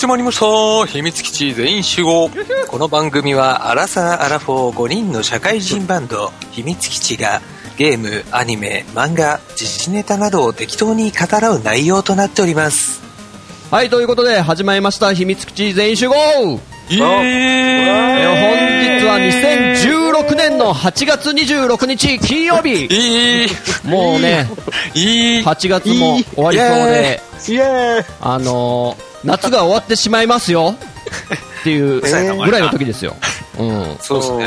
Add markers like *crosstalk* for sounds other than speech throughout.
始まりました秘密基地全員集合。この番組はアラサー・アラフォー5人の社会人バンド秘密基地がゲーム、アニメ、漫画、自治ネタなどを適当に語らう内容となっております。はい、ということで、始まりました、秘密基地全員集合。イエーイえー本日は2016年の8月26日金曜日。いい。もうね、いい。8月も終わりそうで、イエーイ。あのー夏が終わってしまいますよっていうぐらいの時ですよ。*laughs* うん。そうですね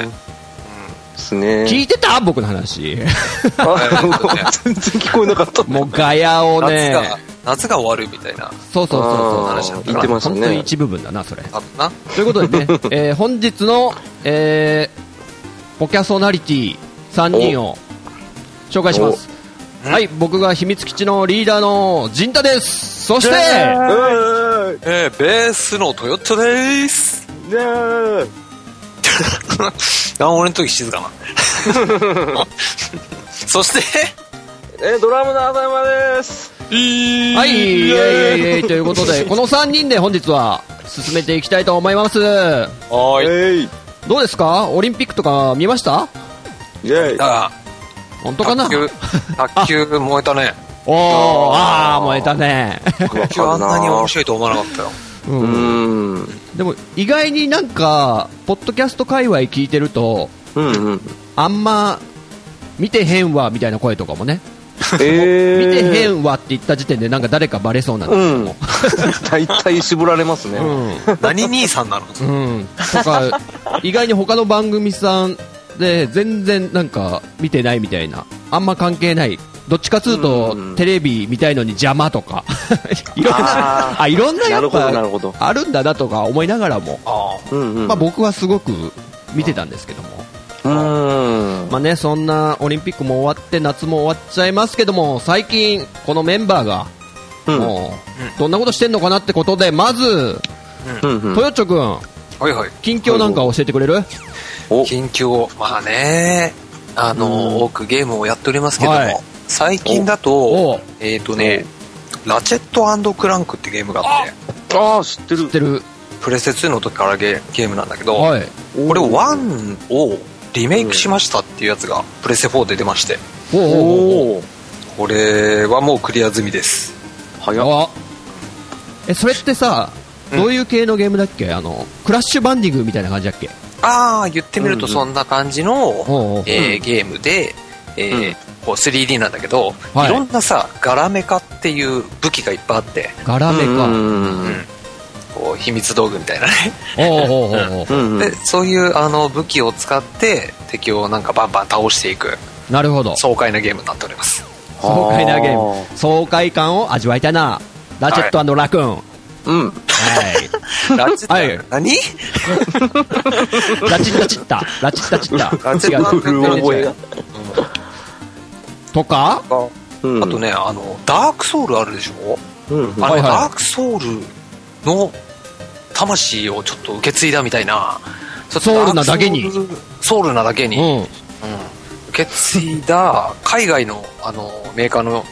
ですね。聞いてた僕の話。*laughs* あ全然聞こえなかった。もうガヤを夏ねが、夏が終わるみたいなそうそうそうそう。あー言ってますね本当に一部分だな、それ。なということでね、*laughs* えー本日の、えーポキャソナリティ3人を紹介します。はい、僕が秘密基地のリーダーの陣太です。そして、うえー、ベースのトヨットですーね *laughs* あ俺の時静かな *laughs* そしてえードラムの浅山です。いはい、イエイイエイイエイということで、この3人で本日は進めていきたいと思います。はーい。どうですかオリンピックとか見ましたイェイ。だ本当かな？卓球卓球燃えたね *laughs* おー、あー、燃えたね。卓球あんなに面白いと思わなかったようんうーん。でも意外になんか、ポッドキャスト界隈聞いてると、うんうん。あんま見てへんわみたいな声とかもね、えー。見てへんわって言った時点でなんか誰かバレそうなんですけども、*laughs* 大体絞られますね。何兄さんなの？うん、うん、とか意外に他の番組さんで全然なんか見てないみたいな。あんま関係ない。どっちかつうとうん。テレビ見たいのに邪魔とか。*laughs* いろんなああいろんなやっなるほどなるぱ。あるんだなとか思いながらも。まあ、僕はすごく見てたんですけども、うーん。まあね、そんなオリンピックも終わって夏も終わっちゃいますけども最近、このメンバーがうん。もうどんなことしてんのかなってことでまず、うんうん。トヨッチョ君はいはい。近況なんか教えてくれる？お。近況まあね。あの、多くゲームをやっておりますけども、はい。最近だお。とえっ、とねラチェットクランクってゲームがあって。ああ、知ってる。知っ。てる。プレステ2の時からゲゲームなんだけど、はい。これ1をリメイクしましたっていうやつがプレステ4で出まして。おうお。これはもうクリア済みです。早っ。あ。えそれってさうん。どういう系のゲームだっけ？あのクラッシュバンディングみたいな感じだっけ？ああ言ってみるとそんな感じの、えーゲームで、えこう 3D なんだけど、はい。い、ろんなさガラメカっていう武器がいっぱいあって、ガラメかうん。うんこう秘密道具みたいなね。そういうあの武器を使って敵をなんかバンバン倒していく。なるほど。爽快なゲームになっております。爽快なゲーム。爽快感を味わいたいな。ラチェットラクーン、うん。はい。ラチッタ、はい。何？ラチッタチッタ。ラチッタチッタ。ラチェット違う。うる覚えが。とか？うん。あと。ねあのダークソウルあるでしょ？あの、はいはい。ダークソウルの魂をちょっと受け継いだみたいな。ソウルなだけに。ダークソウルソウルなだけに、うん。うん受け継いだ海外のあのメーカーの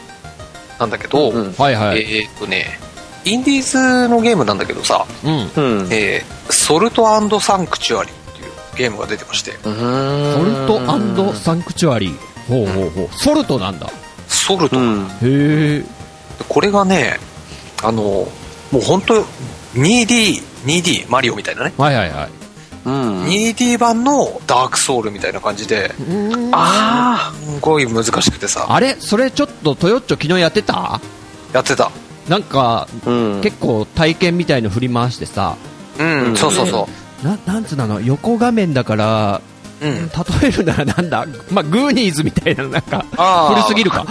なんだけど、うん。はいはい、えーっとねインディーズのゲームなんだけどさ、うん。うん。えーソルトサンクチュアリっていうゲームが出てまして。ソルトサンクチュアリ。ーほうほうほう。ソルトなんだ。ソルト、うん。へえこれがねあのもう本当 2D 2D マリオみたいなね、はいはいはい。うん。2D 版のダークソウルみたいな感じであすごい難しくてさ。あれ？それちょっとトヨッチョ昨日やってた？やってたなんかあ。うん。結構体験みたいの振り回してさ。うん、うん。そうそうそななんつうのあの横画面だからううん。例えるならなんだ、*laughs* まあ、グーニーズみたいななんか古すぎるか。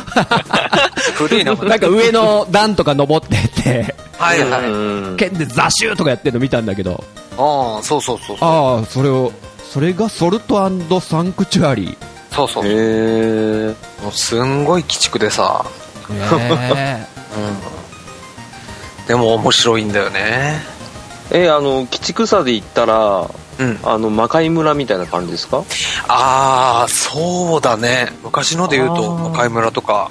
*laughs* 古いななんか上の段とか登ってって。はいはい、うん剣でザシューとかやってるの見たんだけど。ああそうそうそうそう。ああそれをそれがソルトサンクチュアリ。そうそう。へえ。もうすんごい鬼畜でさ、ーへ *laughs* うん、でも面白いんだよね。え、あの、鬼畜さで言ったら、うん。あの、魔界村みたいな感じですか？ああそうだね。昔ので言うとあー。赤井村とか。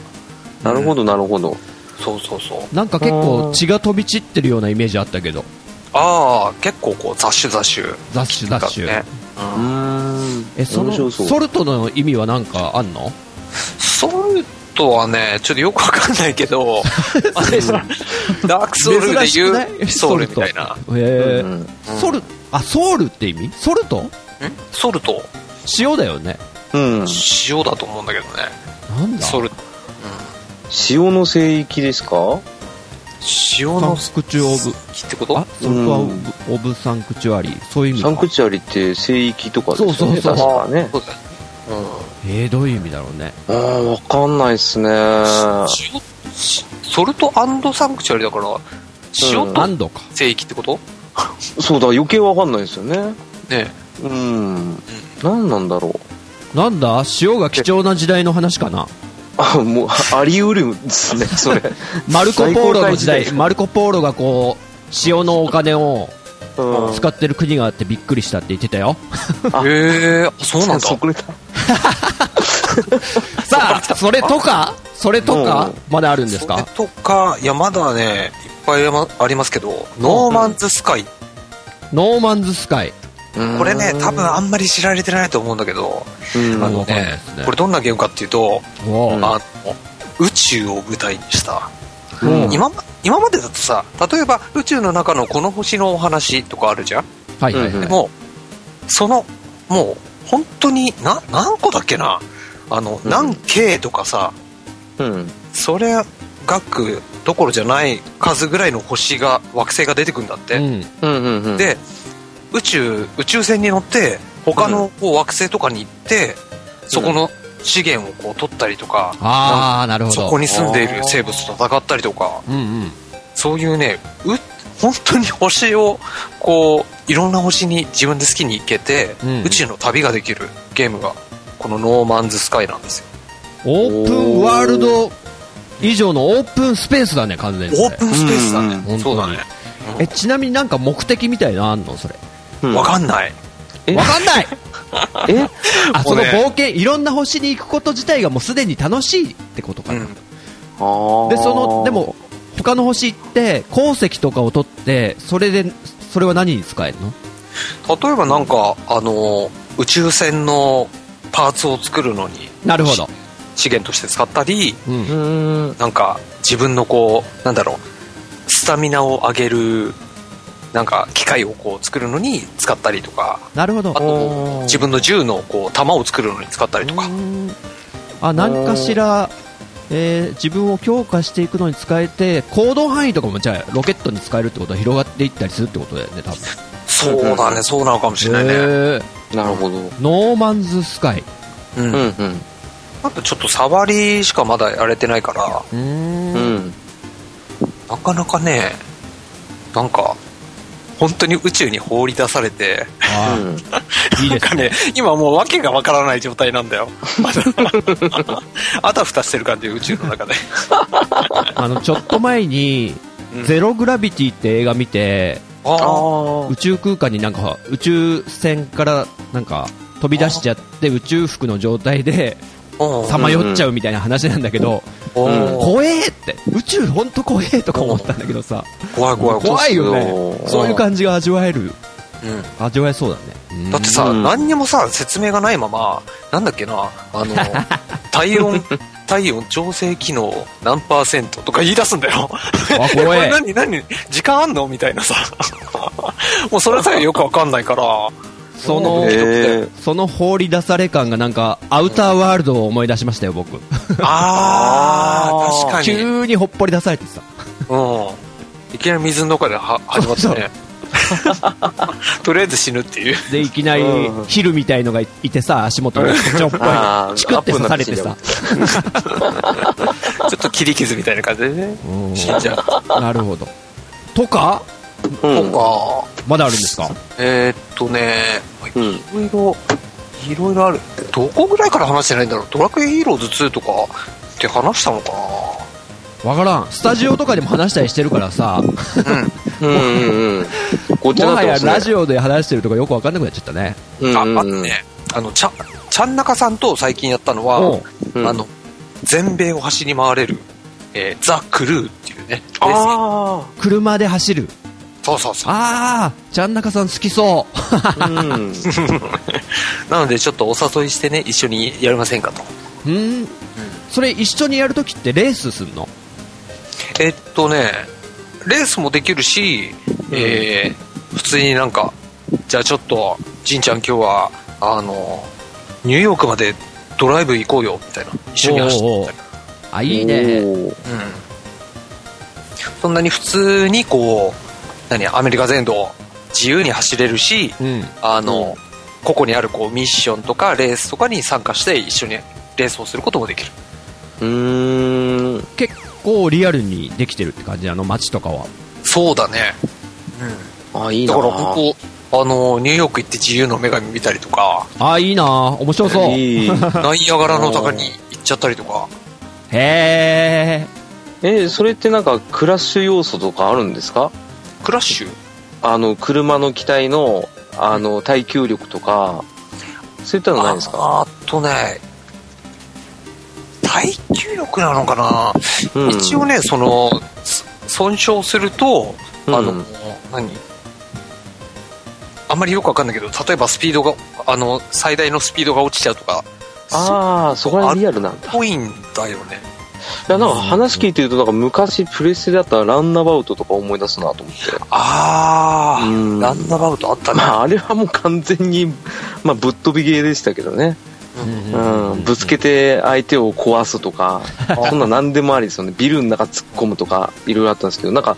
なるほど、なるほど。そうそうそう。えなんか結構血が飛び散ってるようなイメージあったけど。ああ、結構こう雑種雑種。雑種雑種。ね。うーん。え、その、ソルトの意味は何かあんの？ソルトはね、ちょっとよくわかんないけど、あ *laughs* れダークソウルで言うソウルみたいな。へえ、うん。ソル、あ、ソウルって意味？ソルト？ん？ソルト。塩だよね。うん。塩だと思うんだけどね。なんだ？ソル塩の聖域ですか？サン塩のクチュオブ、木ってこと？あ、ソルトはオブオブサンクチュアリー。そういう意味か。サンクチュアリって聖域とかですよね。そうそうそう確かね。そうだよね。えー、どういう意味だろうね。ああ、わかんないっすね。ソルトサンクチュアリだから、塩うんとアンドか。聖域ってこと？*laughs* そうだ、余計わかんないですよね。ねうん。何なんだろう。なんだ？塩が貴重な時代の話かな？あ、もう、あり得るんですね、*laughs* それ。マルコ・ポーロの時代、マルコ・ポーロがこう、塩のお金をうん使ってる国があってびっくりしたって言ってたよ。あへえ、そうなんだ。さあ、それとかそれとかまだあるんですそれかとか、いや、まだね、いっぱいありますけど、 No Man's Sky。 No Man's Sky。これね、多分あんまり知られてないと思うんだけど、うん、あのね。これどんなゲームかっていうと、あの、宇宙を舞台にした、うん。今ま今までだとさ、例えば宇宙の中のこの星のお話とかあるじゃん？はいはいはい。うんでも、その、もう、本当に、な、何個だっけな？あの、うん何 K とかさ、うん。それ、額どころじゃない数ぐらいの星が、惑星が出てくんだって。うん。うんうんうん。、で、宇宙、宇宙船に乗って、他のこう惑星とかに行って、そこの資源をこう取ったりとか、あー、なるほど。そこに住んでいる生物と戦ったりとか、うんうん。そういうね、う、*laughs* 本当に星を、こう、いろんな星に自分で好きに行けて、うん宇宙の旅ができるゲームが、このノーマンズスカイなんですよ。オープンワールド以上のオープンスペースだね、完全に。オープンスペースだね。うんそうだね。え、ちなみになんか目的みたいなのあんの？それ。うんわかんない。え？わかんないえ？*laughs* あ、その冒険、いろんな星に行くこと自体がもうすでに楽しいってことかな。うん。で、その、でも、他の星行って、鉱石とかを取って、それで、それは何に使えるの？例えばなんか、あの、宇宙船のパーツを作るのに、なるほど。資源として使ったり、うん。なんか自分のこう、なんだろう、スタミナを上げる、なんか機械をこう作るのに使ったりとか、なるほどあ。と自分の銃のこう弾を作るのに使ったりとか、うんあ、何かしら、えー自分を強化していくのに使えて、行動範囲とかもじゃあ、ロケットに使えるってことは広がっていったりするってことだよね、多分。そうだね、そうなのかもしれないね。へーなるほど。ノーマンズスカイ。うん。うんうん。あとちょっと触りしかまだやれてないから、うーんうん。なかなかね、なんか、本当に宇宙に放り出されて、あうん。なんかね、今もう訳がわからない状態なんだよ。あたふたしてる感じ、宇宙の中で。*laughs* あの、ちょっと前に、うんゼログラビティって映画見て。あ宇宙空間になんか、宇宙船からなんか、飛び出しちゃって宇宙服の状態でさまよっちゃうみたいな話なんだけど、うん怖えって、宇宙ほんと怖えとか思ったんだけどさ、怖い怖い怖い。よねう。んそういう感じが味わえる、うん味わえそうだね。だってさ、うん何にもさ、説明がないまま、なんだっけな、あの、*laughs* 体温、体温調整機能何パーセントとか言い出すんだよ。あ、これ怖え。*laughs* 何何時間あんの？みたいなさ。*laughs* もうそれさえよくわかんないから。そのその放り出され感がなんか、アウターワールドを思い出しましたよ、僕。あー、確かに。急にほっぽり出されてさ。うん。いきなり水の中では始まったね。*laughs* とりあえず死ぬっていう。で、いきなりうんヒルみたいのがいてさ、足元にちょっぽい、チクって刺されてさ。ちょっと切り傷みたいな感じでね。うん死んじゃう。なるほど。とか？うんとか、まだあるんですか？えーっとね、うんいろいろ、いろいろある。どこぐらいから話してないんだろう？ドラクエヒーローズ2とかって話したのかわからん。スタジオとかでも話したりしてるからさ、なうん。*laughs* うんうんうん。こっちもはやラジオで話してるとかよくわかんなくなっちゃったね。あ、うんうんあとね、あの、ちゃ、ちゃんなかさんと最近やったのは、おううんあの、全米を走り回れる、えーザ・クルーっていうね、レースあ車で走る。そうそうそう。あー、ちゃんなかさん好きそう。うん。*laughs* なのでちょっとお誘いしてね、一緒にやりませんかと。うん。それ一緒にやるときってレースすんの？えっとね、レースもできるし、えー、普通になんか、じゃあちょっと、じんちゃん今日は、あの、ニューヨークまでドライブ行こうよ、みたいな。一緒に走ってみたいな。あ、いいね。うん。そんなに普通にこう、何、アメリカ全土自由に走れるし、うん。あの、個々にあるこうミッションとかレースとかに参加して一緒にレースをすることもできる。うーん。結構リアルにできてるって感じ、あの街とかは。そうだね。あ、いうん。いなだから本当、あの、ニューヨーク行って自由の女神見たりとか、あ、いいな面白そう。いい。*laughs* ナイアガラの高に行っちゃったりとか、へえ、それってなんかクラッシュ要素とかあるんですか？クラッシュ？あの、車の機体の、あの、耐久力とか、そういったのないですか？ああとね、耐久力なのかな、うん。一応ね、その、そ損傷すると、あの、うん何？あんまりよくわかんないけど、例えばスピードが、あの、最大のスピードが落ちちゃうとか、ああ、そこら辺リアルなんだ。ぽいんだよね。いや、なんか話聞いてると、なんか昔プレステだったらランナバウトとか思い出すなと思って。あうんー、ランナバウトあったね。まあ、あれはもう完全に、まあ、ぶっ飛びゲーでしたけどね。ー。うん、ぶつけて相手を壊すとか、そんな何でもありですよね。ビルの中突っ込むとか、いろいろあったんですけど、なんか、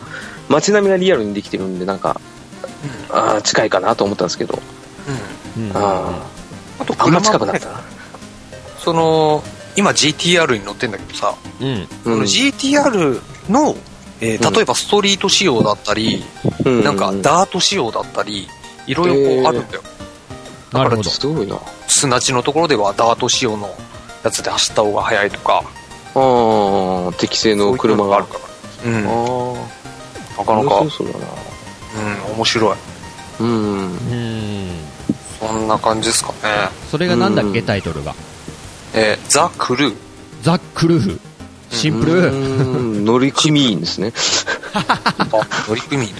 街並みがリアルにできてるんで、なんか、あー近いかなと思ったんですけど、うん。うんああとーあんま近くなったな。その、今 GTR に乗ってんだけどさ、うん。その GTR の、えーうん例えばストリート仕様だったり、うんなんかダート仕様だったり、いろいろこえーうあるんだよ。なるほど。すごいな。砂地のところではダート仕様のやつで走った方が速いとか、ああ、適正の車があるから。うん。ら。なかなか、面白そうだな。うん、面白い。うん。うん。そんな感じですかね。それがなんだっけ、うんタイトルが。えーザ・クルー。ザ・クルー。シンプル。うん乗組員ですね。あ、*laughs* 乗組員。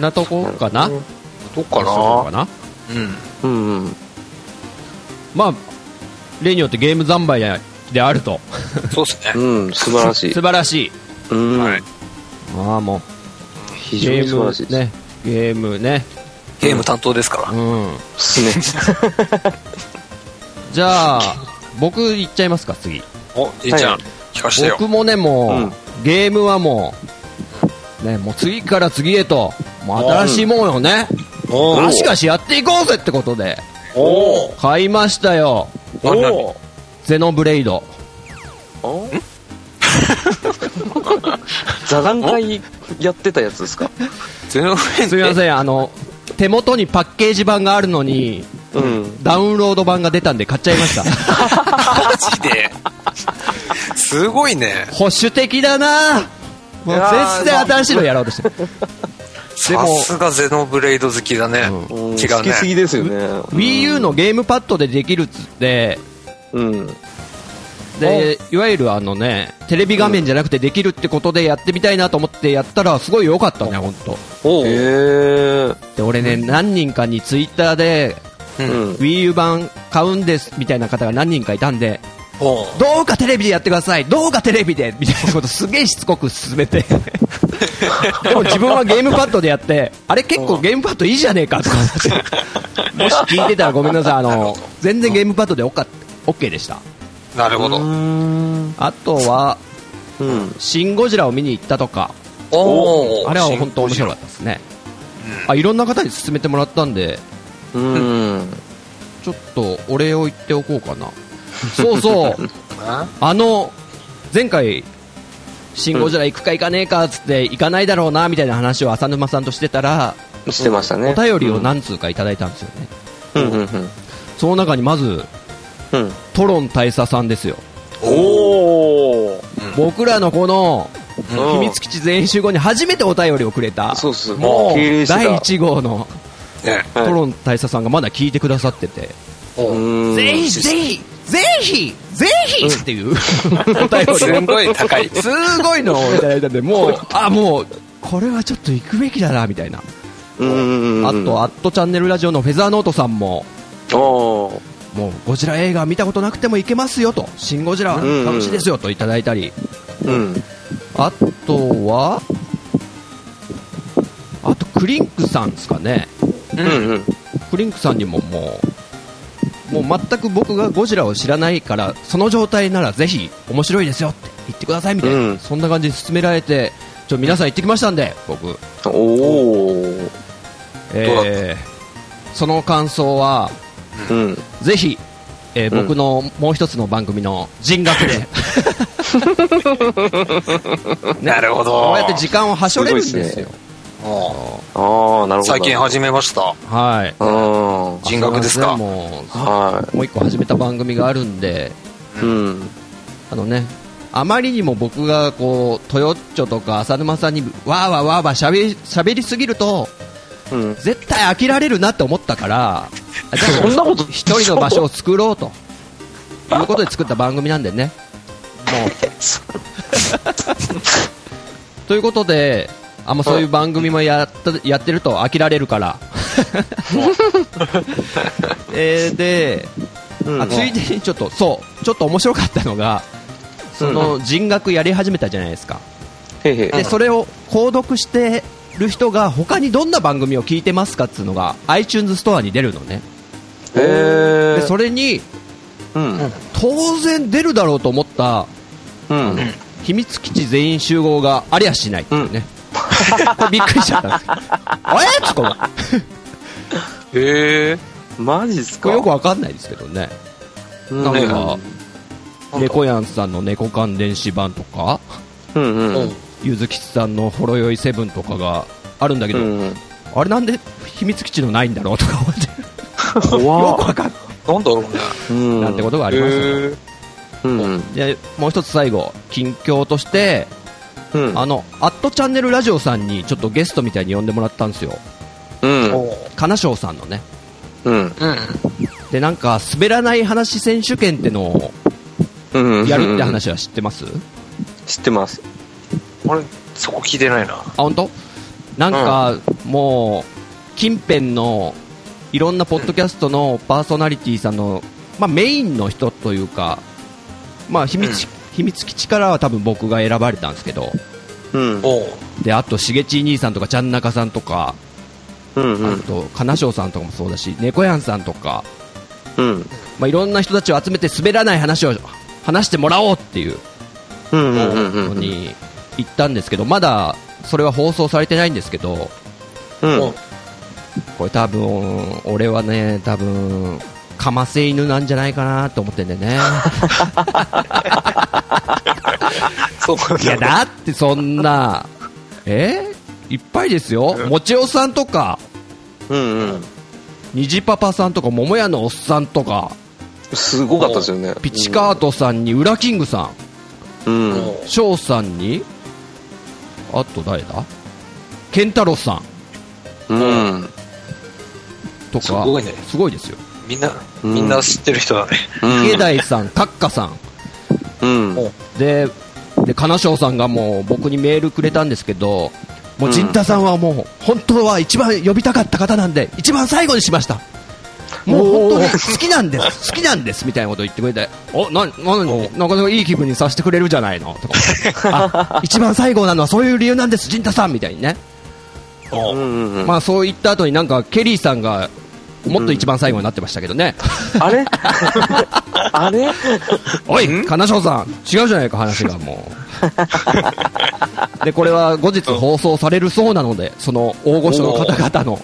なとこかな？どっかそうかな？なうん。うんうん。まあ、例によってゲーム三昧であると。そうですね。うん、素晴らしい素。晴らしい。うん。はい。ああ、もう。非常に素晴らしいです。ね。ゲームね。ゲーム担当ですから。うん。ですね。*laughs* じゃあ、僕行っちゃいますか、次。お、じいちゃん、はい聞かしてよ。僕もね、もう、うんゲームはもう、ね、もう次から次へと、もう新しいものをね、おガシガシやっていこうぜってことで、お買いましたよ。お何おゼノブレイド。お座談会やってたやつですか？ゼノブレイドすみません、あの、手元にパッケージ版があるのに、うん。ダウンロード版が出たんで買っちゃいました。マジで？すごいね。保守的だなもういやー絶対新しいのやろうとして。でさもすがゼノブレイド好きだね。ううん違うね好きすぎですよね。Wii U のゲームパッドでできるっつって、うん。で、いわゆるあのね、テレビ画面じゃなくてできるってことでやってみたいなと思ってやったらすごい良かったね、ほんと。おうへえ。で、俺ね、何人かにツイッターで、う。うんん。Wii U 版買うんですみたいな方が何人かいたんで、どうかテレビでやってくださいどうかテレビでみたいなことすげえしつこく勧めて。でも自分はゲームパッドでやって、あれ結構ゲームパッドいいじゃねえかとか思って。*laughs* もし聞いてたらごめんなさい、あの、全然ゲームパッドでオッカ OK でした。なるほど。うん。あとは、うん。シン・ゴジラを見に行ったとか、おあれは本当面白かったですね。あ、いろんな方に勧めてもらったんで、うん。ちょっとお礼を言っておこうかな。そうそう、*laughs* た。あの、前回、シン・ゴジラ行くか行かねえかっつって、行かないだろうなみたいな話を浅沼さんとしてたら、してましたね。お便りを何通かいただいたんですよね。うんうんうん。その中にまず、うん。トロン大佐さんですよ。おー。僕らのこの、うん秘密基地全員集合に初めてお便りをくれた、そう。もう第1号のトロン大佐さんがまだ聞いてくださってて、ぜひぜひ、ぜひぜひっていうお便りをすんごい高い。すごいのをいただいたんで、もう、あ、もう、これはちょっと行くべきだな、みたいな。あと、アットチャンネルラジオのフェザーノートさんも、もう、ゴジラ映画見たことなくても行けますよと、シン・ゴジラ楽しいですよといただいたり、うん。あとは、あと、クリンクさんですかね。うんうん。クリンクさんにももう、もう全く僕がゴジラを知らないから、その状態ならぜひ面白いですよって言ってくださいみたいな、うんそんな感じで勧められて、ちょ皆さん行ってきましたんで、僕。おお。えーその感想は、うん。ぜひ、えーうん僕のもう一つの番組の人学で、*laughs* なるほど。こうやって時間をはしょれるんですよ。もああ、なるほど。う最近始めました。はい。うん。人格ですか？もうはもう一個始めた番組があるんで、い。うん。あのね、あまりにも僕がこう、トヨッチョとか浅沼さんにわーわーわーわーしゃべり喋りすぎると、うん。絶対飽きられるなって思ったから、*laughs* そんなこと一人の場所を作ろうと、いうことで作った番組なんでね。もう。*laughs* ということで、あんまそういう番組もやったやってると飽きられるから。*laughs* えーで、うんあついでにちょっと、そう、ちょっと面白かったのが、その人学やり始めたじゃないですか。へへ。で、それを購読してる人が他にどんな番組を聞いてますかっていうのが iTunes ストアに出るのね。へえ。で、それにうん。当然出るだろうと思ったうん。秘密基地全員集合がありゃしないっていうね。これ *laughs* びっくりしちゃったんですけど。*laughs* あれっつかへえ。マジっすか？よくわかんないですけどね。うんなんか、猫やんさんの猫缶電子版とか、うんううんん。ゆずきちさんのほろ酔いセブンとかがあるんだけど、うん。あれなんで秘密基地のないんだろうとか思って、よ怖くわかんない。なんだろうね。うん。なんてことがありますよ。へえ。うん。で、もう一つ最後、近況として、うん。あの、アットチャンネルラジオさんにちょっとゲストみたいに呼んでもらったんですよ。うん。金賞さんのね。うん。うん。で、なんか、滑らない話選手権ってのをうん。やるって話は知ってます、知ってます。俺、そこ聞いてないな。あ、本当？なんか、もう、近辺の、いろんなポッドキャストのパーソナリティさんの、まあメインの人というか、まあ秘密、うん秘密基地からは多分僕が選ばれたんですけど、うん。で、あと、しげち兄さんとか、ちゃんなかさんとか、うんうん。あと、金賞さんとかもそうだし、猫やんさんとか、うん。まあいろんな人たちを集めて滑らない話を話してもらおうっていううんうんうんうん。のに行ったんですけど、まだそれは放送されてないんですけど、うん。これ多分、俺はね、多分、かませ犬なんじゃないかなと思ってんだよね。いや、だってそんな、え？いっぱいですよ。もちおさんとか、うんうん。虹パパさんとか、桃屋のおっさんとか、すごかったですよね。ピチカートさんに、ウラキングさん、うん。翔さんに、あと誰だ？ケンタロウさんうん。とか、すごいねすごいですよ。みんな、うんみんな知ってる人だね。池大さん、カッカさん、うん。おで、で、金賞さんがもう僕にメールくれたんですけど、もう、うん陣太さんはもう、本当は一番呼びたかった方なんで、一番最後にしました。もう本当に好きなんです、*laughs* 好きなんです、みたいなこと言ってくれて、お、な、な、なかなかいい気分にさせてくれるじゃないの、とか。*laughs* あ、一番最後なのはそういう理由なんです、陣太さん、みたいにね。まあそう言った後になんか、ケリーさんが、もっと一番最後になってましたけどね。あれ？*laughs* あれ？おい、金賞さん、違うじゃないか、話がもう。で、これは後日放送されるそうなので、その大御所の方々の。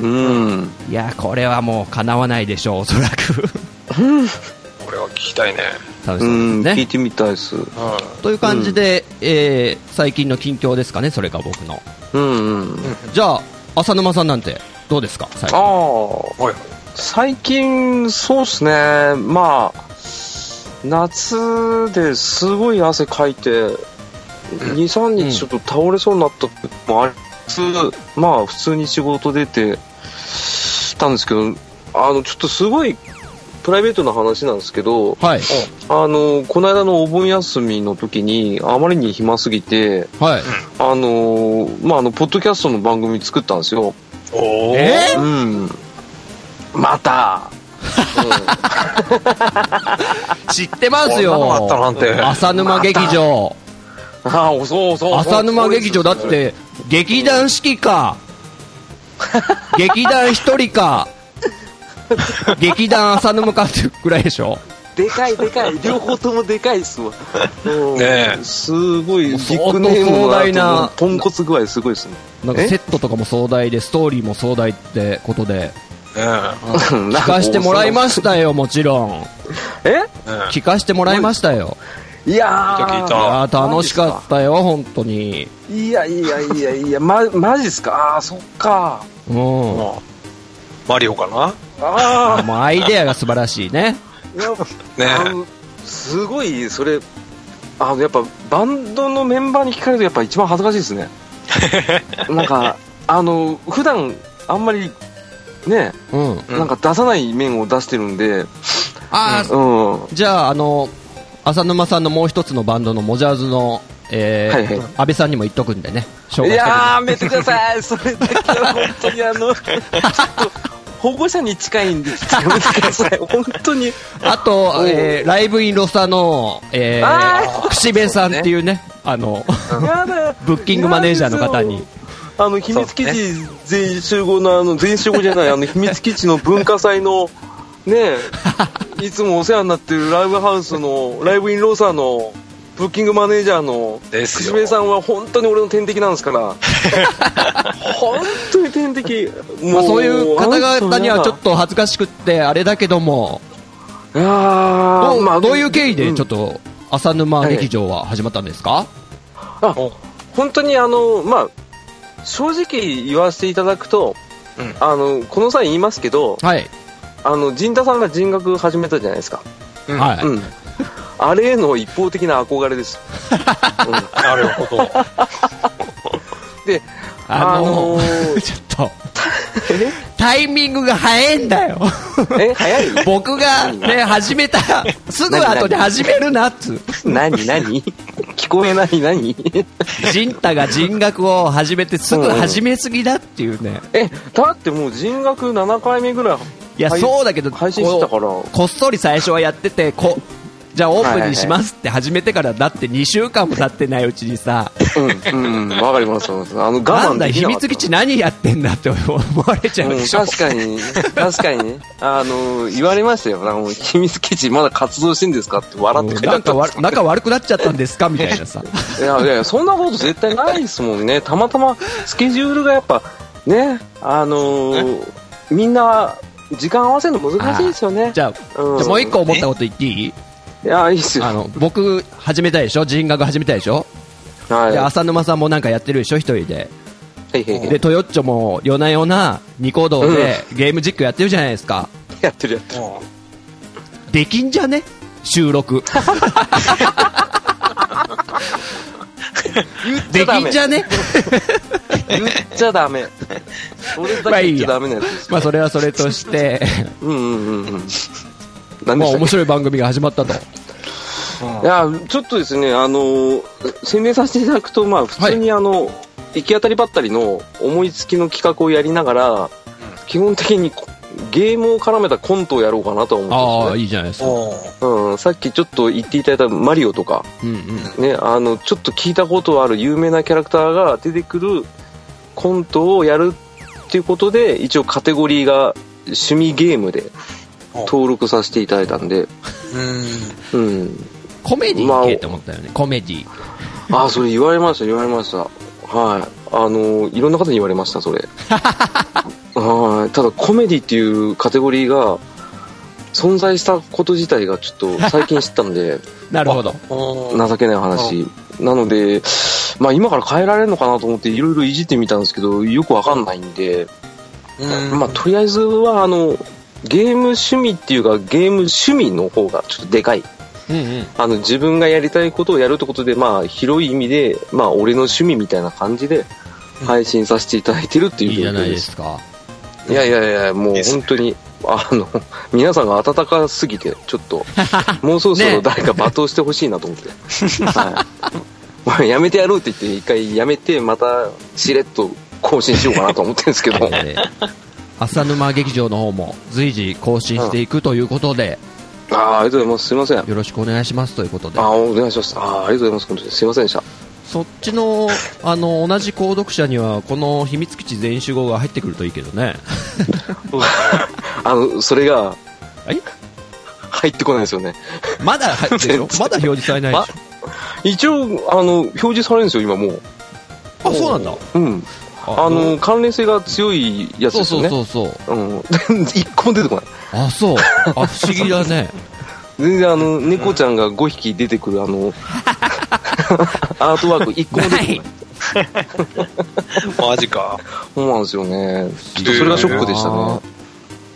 うん。いや、これはもう叶わないでしょう、おそらく。これは聞きたいね。楽しう。そうんですね。聞いてみたいです。うという感じで、えー最近の近況ですかね、それが僕の。うんうん。じゃあ、浅沼さんなんて、どうですか、最ああ近。。ん。はい。最近、そうっすね。まあ、夏ですごい汗かいて、2、3日ちょっと倒れそうになった時もありつつ、まあ、普通に仕事出てたんですけど、あの、ちょっとすごい、プライベートな話なんですけど、はい。あの、この間のお盆休みの時に、あまりに暇すぎて、はい。あの、まあ、あの、ポッドキャストの番組作ったんですよ。おーえうん。また、知ってますよ。なんて。浅沼劇場。ああ、そうそう。浅沼劇場だっ。て、劇団四季か。*laughs* 劇団一人か。*laughs* 劇団浅沼かってぐらいでしょ。でかいでかい。両方ともでかいっすわ。うんねえすごい、ビ相当ッグネーム壮大なポンコツ具合すごいですね。なんかセットとかも壮大で、ストーリーも壮大ってことで。聞聞かしてもらいましたよ、もちろん。え？聞かしてもらいましたよ。いやー聞いたいやー楽しかったよ、本当に。いやいやいやいや、ま、マジっすか？ああ、そっか。うん。もマリオかな？あうアイデアが素晴らしいね。あ、いや、ねすごい、それ、あの、やっぱ、バンドのメンバーに聞かれると、やっぱ一番恥ずかしいですね。*laughs* なんか、あの、普段、あんまり、ね、うん。うんなんか出さない面を出してるんで、ああ、うん。じゃあ、あの、浅沼さんのもう一つのバンドのモジャーズの、えーはいはい安倍さんにも言っとくんでね。紹いやー、やめてください。それだけは本当にあの、*laughs* ちょっと保護者に近いんで、ちょっとやめてください。本当に。あと、えーライブインロサの、えあー、串部さんっていうね、あの、ブッキングマネージャーの方に。あの、秘密基地全員集合の、あの、全員集合じゃない、あの、秘密基地の文化祭の、ねえ、*laughs* いつもお世話になってるライブハウスの、ライブインローサーの、ブッキングマネージャーの、ですよ岸辺さんは本当に俺の天敵なんですから。*laughs* 本当に天敵。もまあ、そういう方々にはちょっと。と恥ずかしくって、あれだけども、どまあどういう経緯でちょっと、と、浅沼劇場は始まったんですか、あ本当にあの、まあ、正直言わせていただくと、うんあの、この際言いますけど、はい。あの、陣田さんが人学始めたじゃないですか。うんはい。うん。あれへの一方的な憧れです。*laughs* うんなるほど。で、あの、あのー *laughs* ちょっと、タイミングが早いんだよ。え、早い？*laughs* 僕がね、始めた、すぐ後で始めるなっつう。何？何？聞こえない何？ジンタが人学を始めてすぐ始めすぎだっていうね。え、だってもう人学7回目ぐらいいや、はいそうだけど、配信してたから。ここっそり最初はやってて、こ、じゃあオープンにしますって始めてから、だって2週間も経ってないうちにさ、うん、うん、わかります。わかりますあの、我なんだ、秘慢できなかった密基地何やってんだって思われちゃううん、でしょ。確かに、確かにね。あの、言われましたよ。なんかもう秘密基地まだ活動してんですかって笑ってうんくれたなんかわ仲悪くなっちゃったんですかみたいなさ。*laughs* いやいやいや、そんなこと絶対ないですもんね。たまたまスケジュールがやっぱ、ね、あのーみんな、時間合わせるの難しいですよね。じゃあ、うんじゃあもう一個思ったこと言っていい？いや、いいっすよ。あの、僕、始めたでしょ？人学始めたでしょ？はい。で、は浅沼さんもなんかやってるでしょ？一人で。いはいはいで、トヨッチョも夜な夜なニコ動でゲーム実況やってるじゃないですか。やってるやってる。できんじゃね？収録。*laughs* できんじゃね？言っちゃダメ。それだけ言っちゃダメなやつです。まあそれはそれとして、うんうんうんうん。したっけ？面白い番組が始まったと。いや、ちょっとですね、あのー宣伝させていただくと、まあ、普通にあの、行き当たりばったりの思いつきの企画をやりながら、基本的にこゲームを絡めたコントをやろうかなとは思ああ、っていいじゃないですか。うん、さっきちょっと言っていただいたマリオとか、うんうん。ね、あの、ちょっと聞いたことある有名なキャラクターが出てくるコントをやるっていうことで、一応カテゴリーが趣味ゲームで登録させていただいたんで、うん。うん。コメディー系って思ったよね。コメディー。ああ、それ言われました、言われました。はい。あの、いろんな方に言われました、それ。*laughs* はい。ただ、コメディっていうカテゴリーが存在したこと自体がちょっと最近知ったんで、*laughs* なるほど。情けない話。なので、まあ今から変えられるのかなと思っていろいろいじってみたんですけど、よくわかんないんで、うんまあとりあえずは、あの、ゲーム趣味っていうか、ゲーム趣味の方がちょっとでかい。うんうん。あの、自分がやりたいことをやるってことで、まあ、広い意味で、まあ、俺の趣味みたいな感じで、配信させていただいてるっていういいじゃない状況で。ですすか。いやいやいや、もう本当に、あの、皆さんが温かすぎて、ちょっと、*laughs* もうそろそろ誰か罵倒してほしいなと思って。*laughs* はい。まあやめてやろうって言って、一回やめて、また、しれっと更新しようかなと思ってるんですけど。えー浅沼劇場の方も随時更新していくということで、ああ、ありがとうございます。すいません。あよろしくお願いしますということであ、お願いします。ああ、ありがとうございます。本当にすいませんでした。そっちのあの同じ購読者にはこの秘密基地全員集合が入ってくるといいけどね。*laughs* あの、それが、はい？入ってこないですよね。まだ入ってるよまだ表示されないでし一応、あの、表示されるんですよ、今もう。ょあそうなんだうん。あの、関連性が強いやつそうですよね。そうそうそううん。*laughs* 一個も出てこない。あそうあ不思議だね *laughs* 全然あの、猫ちゃんが5匹出てくるあの、*laughs* アートワーク一個も出てこない。*laughs* マジか。そうなんですよね。ちょっとそれがショックでしたね。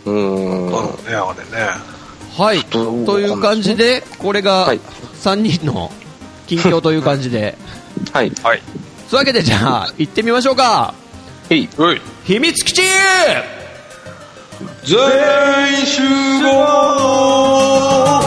うーん。なるほどね、あれね。はいという感じでこれがはい3人の近況という感じで *laughs* はい。はい。そういうわけでじゃあ行ってみましょうかへい。うい。秘密基地全員集合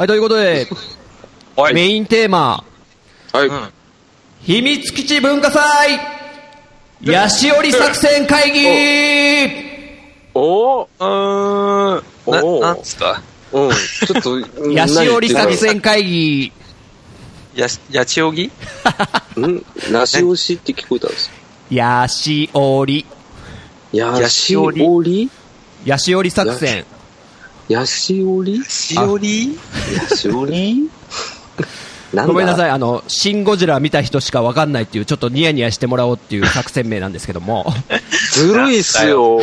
はいということではい。メインテーマはい。うん。秘密基地文化祭ヤシオリ作戦会議おーうーん。な、おーなんつったうん。ちょっと、ヤシオリ作戦会議や、やちおぎん？なし押しって聞こえたんですヤシオリヤシオリヤシオリ作戦ヤシオリ？しおりヤシオリ？*laughs* なんだ？ごめんなさい。い、あの、シン・ゴジラ見た人しかわかんないっていう、ちょっとニヤニヤしてもらおうっていう作戦名なんですけども。*laughs* ずるいっすよ。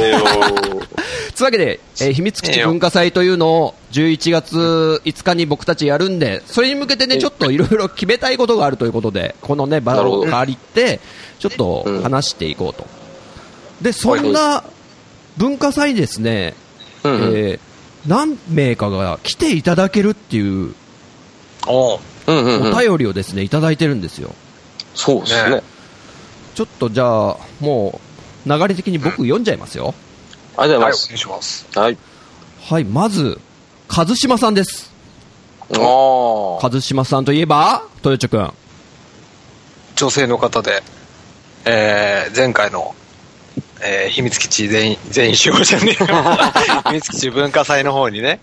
*laughs* つうわけで、えー秘密基地文化祭というのを11月5日に僕たちやるんで、それに向けてね、ちょっといろいろ決めたいことがあるということで、このね、場を借りて、ちょっと話していこうと。で、そんな文化祭にですね、えー何名かが来ていただけるっていうおううんうんうんお便りをですね、いただいてるんですよ。そうですねね。ちょっとじゃあ、もう、流れ的に僕読んじゃいますよ。ありがとうございます。いします。はい。はい、まず、和島さんです。ああ。和島さんといえば、豊地くん。女性の方で、えー、前回の、えー、秘密基地全員、全員集合じゃねえよ *laughs* 秘密基地文化祭の方にね、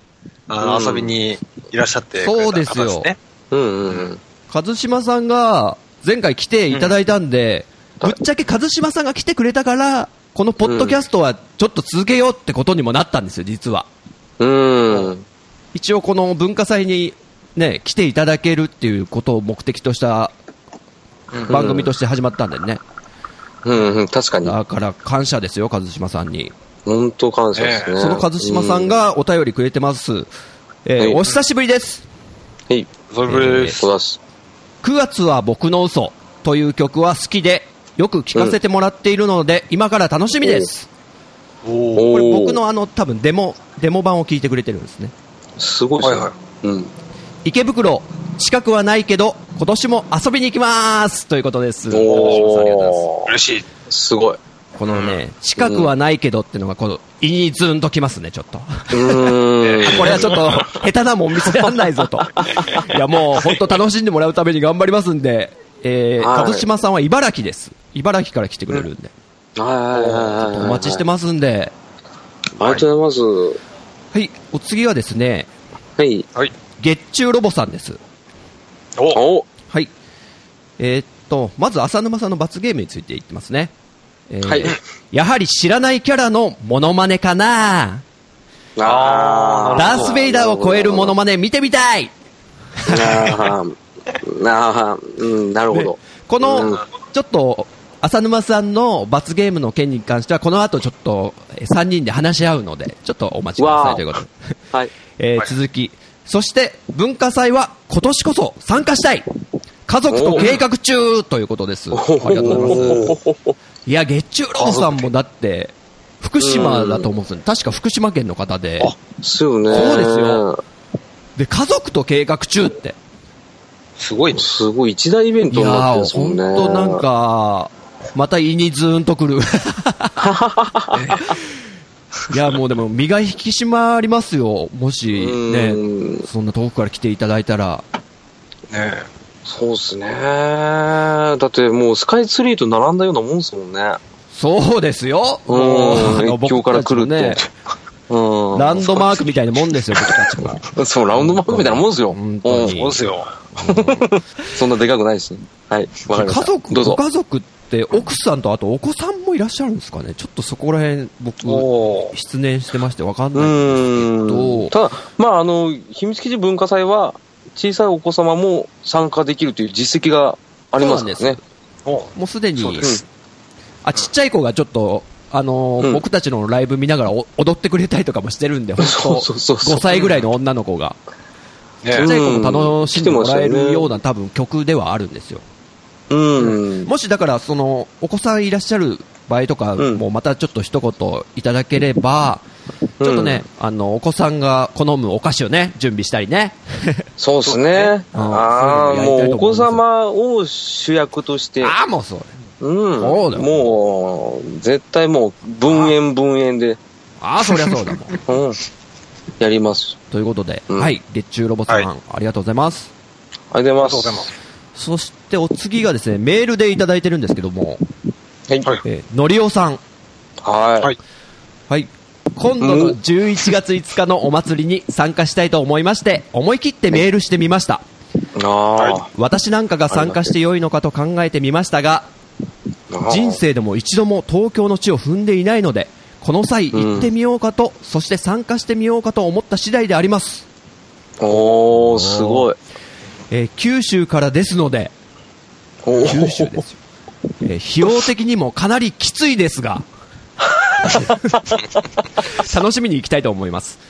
あの、うん遊びにいらっしゃってくれた方ですね。そうですうんうんうん。和島さんが前回来ていただいたんで、ぶっちゃけ和島さんが来てくれたから、このポッドキャストはちょっと続けようってことにもなったんですよ、実は。うん。一応この文化祭にね、来ていただけるっていうことを目的としたうん番組として始まったんでね。うんうん。確かに。だから感謝ですよ、和島さんに。本当感謝ですね。その和島さんがお便りくれてます。えーはいお久しぶりです。うん、はい。それぶりです。そうだす。9月は僕の嘘という曲は好きで、よく聴かせてもらっているので、今から楽しみです。おこれおー僕のあの、多分デモ、デモ版を聞いてくれてるんですね。すごいですね。はいはうん。池袋、近くはないけど、今年も遊びに行きますということです。おー。嬉しい。すごい。このね、近くはないけどっていうのが、この、胃にズーンときますね、ちょっと。うーん。*laughs* これはちょっと、下手なもん見せらんないぞと。*laughs* いや、もう、本当楽しんでもらうために頑張りますんで、えー、はい和島さんは茨城です。茨城から来てくれるんで。はいはいはいはい。お待ちしてますんで。ありがとうございます。はい、お次はですね、はい。はい。月中ロボさんです。おおはい。えーっと、まず浅沼さんの罰ゲームについて言ってますね。えーはいやはり知らないキャラのモノマネかなあダース・ベイダーを超えるモノマネ見てみたいあーあー、うん、なるほど。この、うんちょっと、浅沼さんの罰ゲームの件に関しては、この後ちょっと、3人で話し合うので、ちょっとお待ちくださいということで。はい。*laughs* えーはい続き、そして文化祭は今年こそ参加したい家族と計画中ということです。ありがとうございます。いや、月中ロボさんもだって、福島だと思うんですよ。確か福島県の方で。ですよね。そうですよ。で、家族と計画中って。すごいね。すごい一大イベンいトになってやー、ほんるんですもんね。となんか、また胃にズーンとくる。*laughs* いや、もうでも身が引き締まりますよ。もしね、うんそんな遠くから来ていただいたら。ねそうっすね。だってもうスカイツリーと並んだようなもんですもんね。そうですよ。うんもうあの越境から来るね、うん。ランドマークみたいなもんですよ、僕たちも。*laughs* そう、ラウンドマークみたいなもんですよ。本当にそうですよ。*laughs* そんなでかくないし。はい、わかりました。家族、どうぞ。ご家族って奥さんとあとお子さんもいらっしゃるんですかね？ちょっとそこら辺僕、失念してましてわかんうないんですけ。ど、ただ、まあ、あの、秘密基地文化祭は、小さいお子様も参加できるという実績がありますね。お。もうすでに。あ、ちっちゃい子がちょっと、あのーうん。僕たちのライブ見ながらお踊ってくれたりとかもしてるんで、*laughs* 本そう当そうそうそう。5歳ぐらいの女の子が、ね。ちっちゃい子も楽しんでもらえるような多分曲ではあるんですよ。うん。もしだから、その、お子さんいらっしゃる場合とか、うんもうまたちょっと一言いただければ、ちょっとね、あの、お子さんが好むお菓子をね、準備したりね。*laughs* そうですね。うんああ、もうお子様を主役として、ああ、もうそう。うん。そうだよもう、絶対もう、分煙分煙で、ああ、そりゃそうだもん。*laughs* うん。やります。ということで、うんはい、月中ロボさん、はいありがとうございます。ありがとうございます。そしてお次がですね、メールでいただいてるんですけども、はい。はいえーのりおさん。はい。はいはい。今度の11月5日のお祭りに参加したいと思いまして、思い切ってメールしてみました。ああ私なんかが参加してよいのかと考えてみましたが。人生でも一度も東京の地を踏んでいないので、この際行ってみようかと、そして参加してみようかと思った次第であります。おー、すごい。えー九州からですので、九州ですよ。えー費用的にもかなりきついですが、*laughs* 楽しみに行きたいと思います。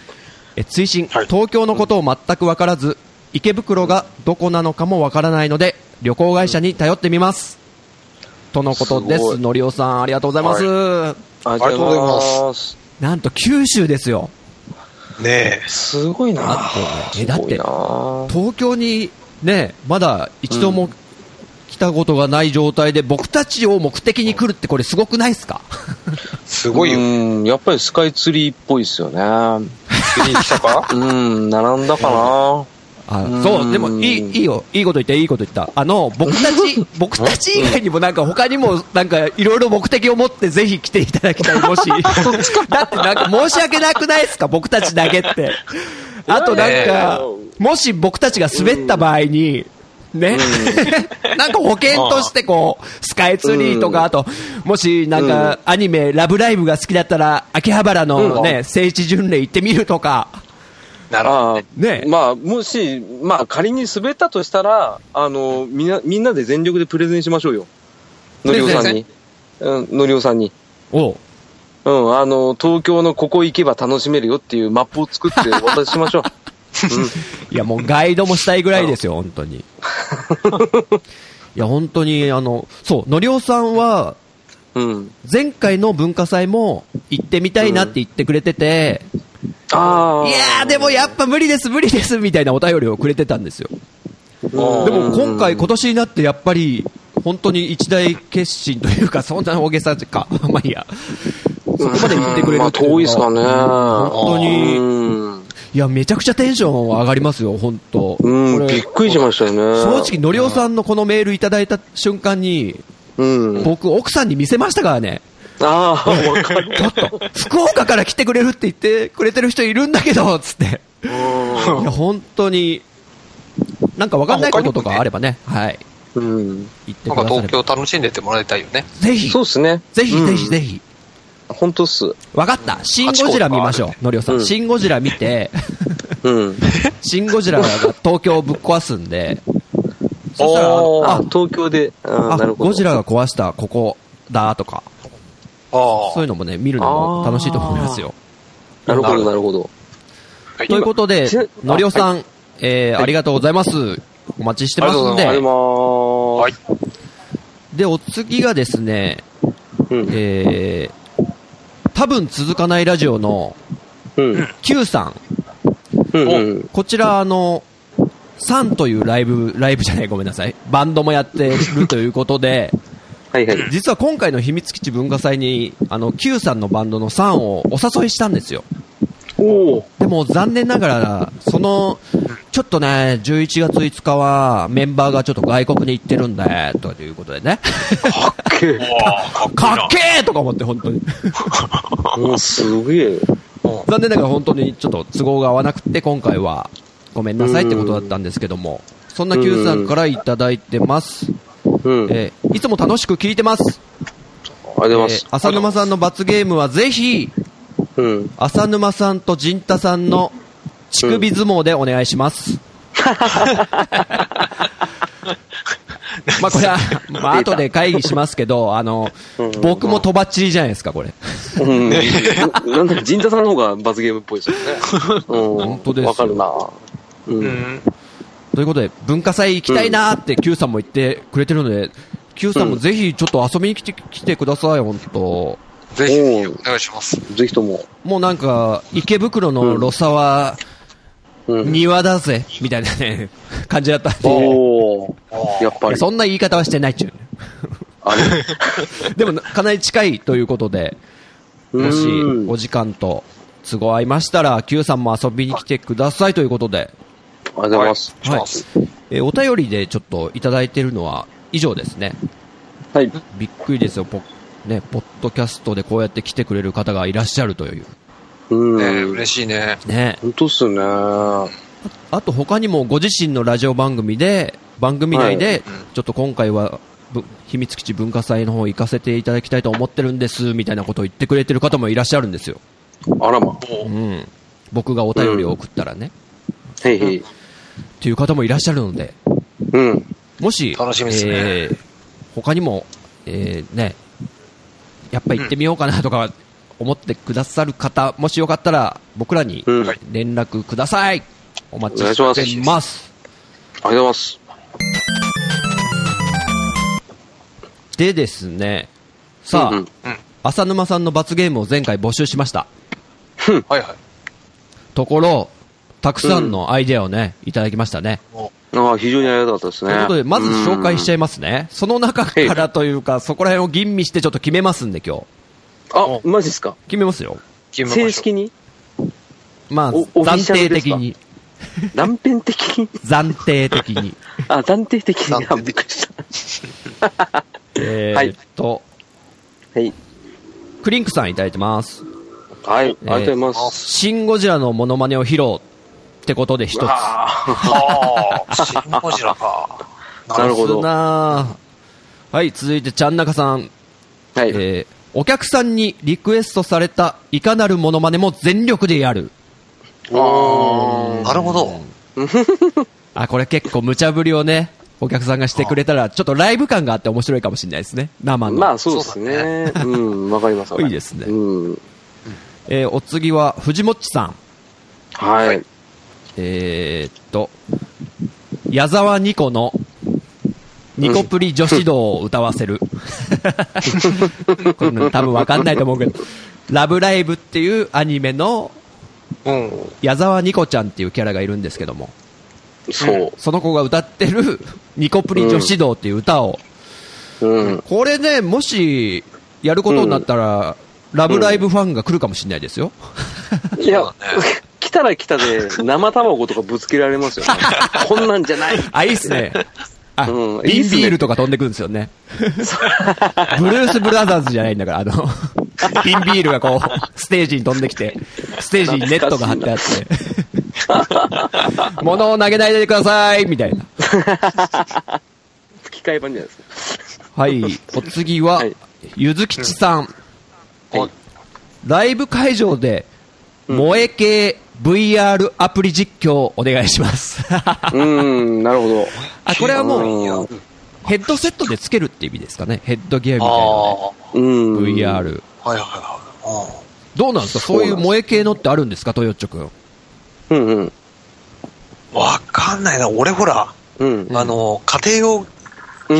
えー追伸、はい東京のことを全く分からず、池袋がどこなのかも分からないので、旅行会社に頼ってみます。とのことです。すのりおさん、ありがとうございます。ありがとうございますす。なんと九州ですよ。ねすごいなだってねえだって東京にね、まだ一度も来たことがない状態で、僕たちを目的に来るってこれすごくないですか？え。*laughs* すごいよ。うん、やっぱりスカイツリーっぽいですよね。次に来たか？*laughs* うん、並んだかな。あうんそう、でもいい、いいよ。いいこと言って、いいこと言った。あの、僕たち、*laughs* 僕たち以外にもなんか他にもなんかいろいろ目的を持ってぜひ来ていただきたい、もし。だってなんか申し訳なくないですか、僕たちだけって。あとなんか、もし僕たちが滑った場合に、ね、*laughs* なんか保険としてこう、スカイツリーとか、あと、もしなんかアニメ、ラブライブが好きだったら、秋葉原のね、聖地巡礼行ってみるとか、なるほど。ね。まあ、もし、まあ、仮に滑ったとしたら、あの、みんな、みんなで全力でプレゼンしましょうよ。のりおさんに。うん、のりおさんに。おううん、あの、東京のここ行けば楽しめるよっていうマップを作って *laughs* お渡ししましょう。いや、もうガイドもしたいぐらいですよ、本当に。いや、本当に、あの、そう、のりおさんは、うん。うん。前回の文化祭も行ってみたいなって言ってくれてて、ああ。いやー、でもやっぱ無理です、無理です、みたいなお便りをくれてたんですよ。うん、でも今回、今年になってやっぱり、本当に一大決心というか、そんな大げさか。まあいいや。そこまで言ってくれるまあ、っていうのは遠いですかね。本当に、うん。いや、めちゃくちゃテンション上がりますよ、本当。うん、びっくりしましたよね。正直、のりおさんのこのメールいただいた瞬間に、うん。僕、奥さんに見せましたからね。ああ、わかる。*laughs* ちょっと、福岡から来てくれるって言ってくれてる人いるんだけど、つって。いや、本当に、なんかわかんないこととかあればね、はい、うん。言ってなんかくだされば。東京楽しんでってもらいたいよね。ぜひ、そうっすね。ぜひぜひぜひ。ひ。本当っす。わかった。シン・ゴジラ見ましょう、のりおさん。うんシン・ゴジラ見て、うん。*laughs* シン・ゴジラが東京をぶっ壊すんで、*laughs* そしたら、ああ、東京で、ああなるほど。ゴジラが壊したここだとか、あそういうのもね、見るのも楽しいと思いますよ。なるほど、なるほど。はいということでのりおさん、えありがとうございます。お待ちしてますんありがとうで。ございます。で、お次がですね、うん。えー、多分続かないラジオのうん。Q さん。うん。うん。こちら、あの、サンというライブ、ライブじゃない、ごめんなさい。バンドもやってるということで、*laughs* はいはい。実は今回の秘密基地文化祭に、あの、Q さんのバンドのサンをお誘いしたんですよ。おお。でも残念ながら、その、ちょっとね、11月5日はメンバーがちょっと外国に行ってるんで、ということでね。かっ *laughs* こいいなかっけーとか思って、本当に。もうすげえ。残念ながら本当にちょっと都合が合わなくて、今回はごめんなさいってことだったんですけども、そんな Q さんからいただいてます。うん。えーいつも楽しく聞いてます。ありがとうございまえすー。浅沼さんの罰ゲームはぜひ、うん。浅沼さんと陣太さんの乳首相撲でお願いします。まあこれは、まあ後で会議しますけど、あの、うん僕もとばっちりじゃないですか、これ。うん。ななんだか、陣太さんの方が罰ゲームっぽいですよね。うん。本当ですよわかるな。う。うんん。ということで、文化祭行きたいなーって Q さんも言ってくれてるので、Q さんもぜひちょっと遊びに来て来てください、本当ぜひ、お願いします。ぜひとも。もうなんか、池袋のロサはうん。庭だぜ、みたいなね、*laughs* 感じだったんで、おお。やっぱり。そんな言い方はしてないっちゅうね。あれ？*laughs* でも、かなり近いということで、もしうんお時間と都合合いましたら、Q さんも遊びに来てくださいということで、ありがとうございます。はいえーお便りでちょっといただいてるのは以上ですね。はい。びっくりですよ、ポ,、ね、ポッドキャストでこうやって来てくれる方がいらっしゃるという。うん。ね嬉しいね。ね。本当っすよね。あと他にもご自身のラジオ番組で、番組内で、ちょっと今回は、ぶ秘密基地文化祭の方行かせていただきたいと思ってるんです、みたいなことを言ってくれてる方もいらっしゃるんですよ。あらま。おう。うん僕がお便りを送ったらね。へいへい。っていう方もいらっしゃるので、うん。もし、楽しみですねえー他にも、えーね、やっぱ行ってみようかなとか思ってくださる方、もしよかったら僕らに連絡ください。お待ちしてます。ありがとうございます。でですね、さあ、うんうん浅沼さんの罰ゲームを前回募集しました。はいはい。ところ、たくさんのアイデアをね、いただきましたね。ああ、非常にありがたかったですね。ということで、まず紹介しちゃいいますね。その中からというか、そこら辺を吟味してちょっと決めますんで、今日。あ、マジっすか？決めますよ。正式に？まあ、暫定的に。断片的に？*laughs* 暫定的に。あ、暫定的に。あ、暫定的びっくりした。えーっと、はい。クリンクさんいただいてます。はい、ありがとうございます。シン・ゴジラのモノマネを披露ってことで一つ。あはあ、シンゴジラか。あ、*laughs* なるほど。はなあはい、続いて、ちゃんなかさん。い。えーお客さんにリクエストされたいかなるモノマネも全力でやる。あーなるほど。あ、これ結構無茶ぶりをね、お客さんがしてくれたら、ちょっとライブ感があって面白いかもしれないですね。生の。まあ、そうですね。うん、わかります。わかりますいいですねうん。えーお次は、藤もっちさん。はい。えーっと、矢沢ニコの、ニコプリ女子道を歌わせる。こ *laughs* 多分わかんないと思うけど、ラブライブっていうアニメのうん。矢沢ニコちゃんっていうキャラがいるんですけども、そう。その子が歌ってるニコプリ女子道っていう歌を、うん。これね、もしやることになったら、ラブライブファンが来るかもしれないですよ。いや *laughs* たら来たで、*laughs* 生卵とかぶつけられますよね。*laughs* こんなんじゃない。あ、いいっすね。あ、うんいい瓶っすねビールとか飛んでくるんですよね。ブルース・ブラザーズじゃないんだから、あの、瓶ビールがこう、ステージに飛んできて、ステージにネットが張ってあって、*laughs* 物を投げないでくださいみたいな。吹き替え版じゃないですか。はい、お次ははい、ゆずきちさん。はいライブ会場で、萌え系 VR アプリ実況お願いします。*laughs* うん、なるほど。あ、これはもう、うんヘッドセットでつけるって意味ですかね。ヘッドギアみたいなのあうん。ね。VR。あ。はいはいはい。どうなんですか？そういう萌え系のってあるんですか？トヨッチョくん。うんうん。わかんないな。俺ほら、うん。あの、家庭用ゲうん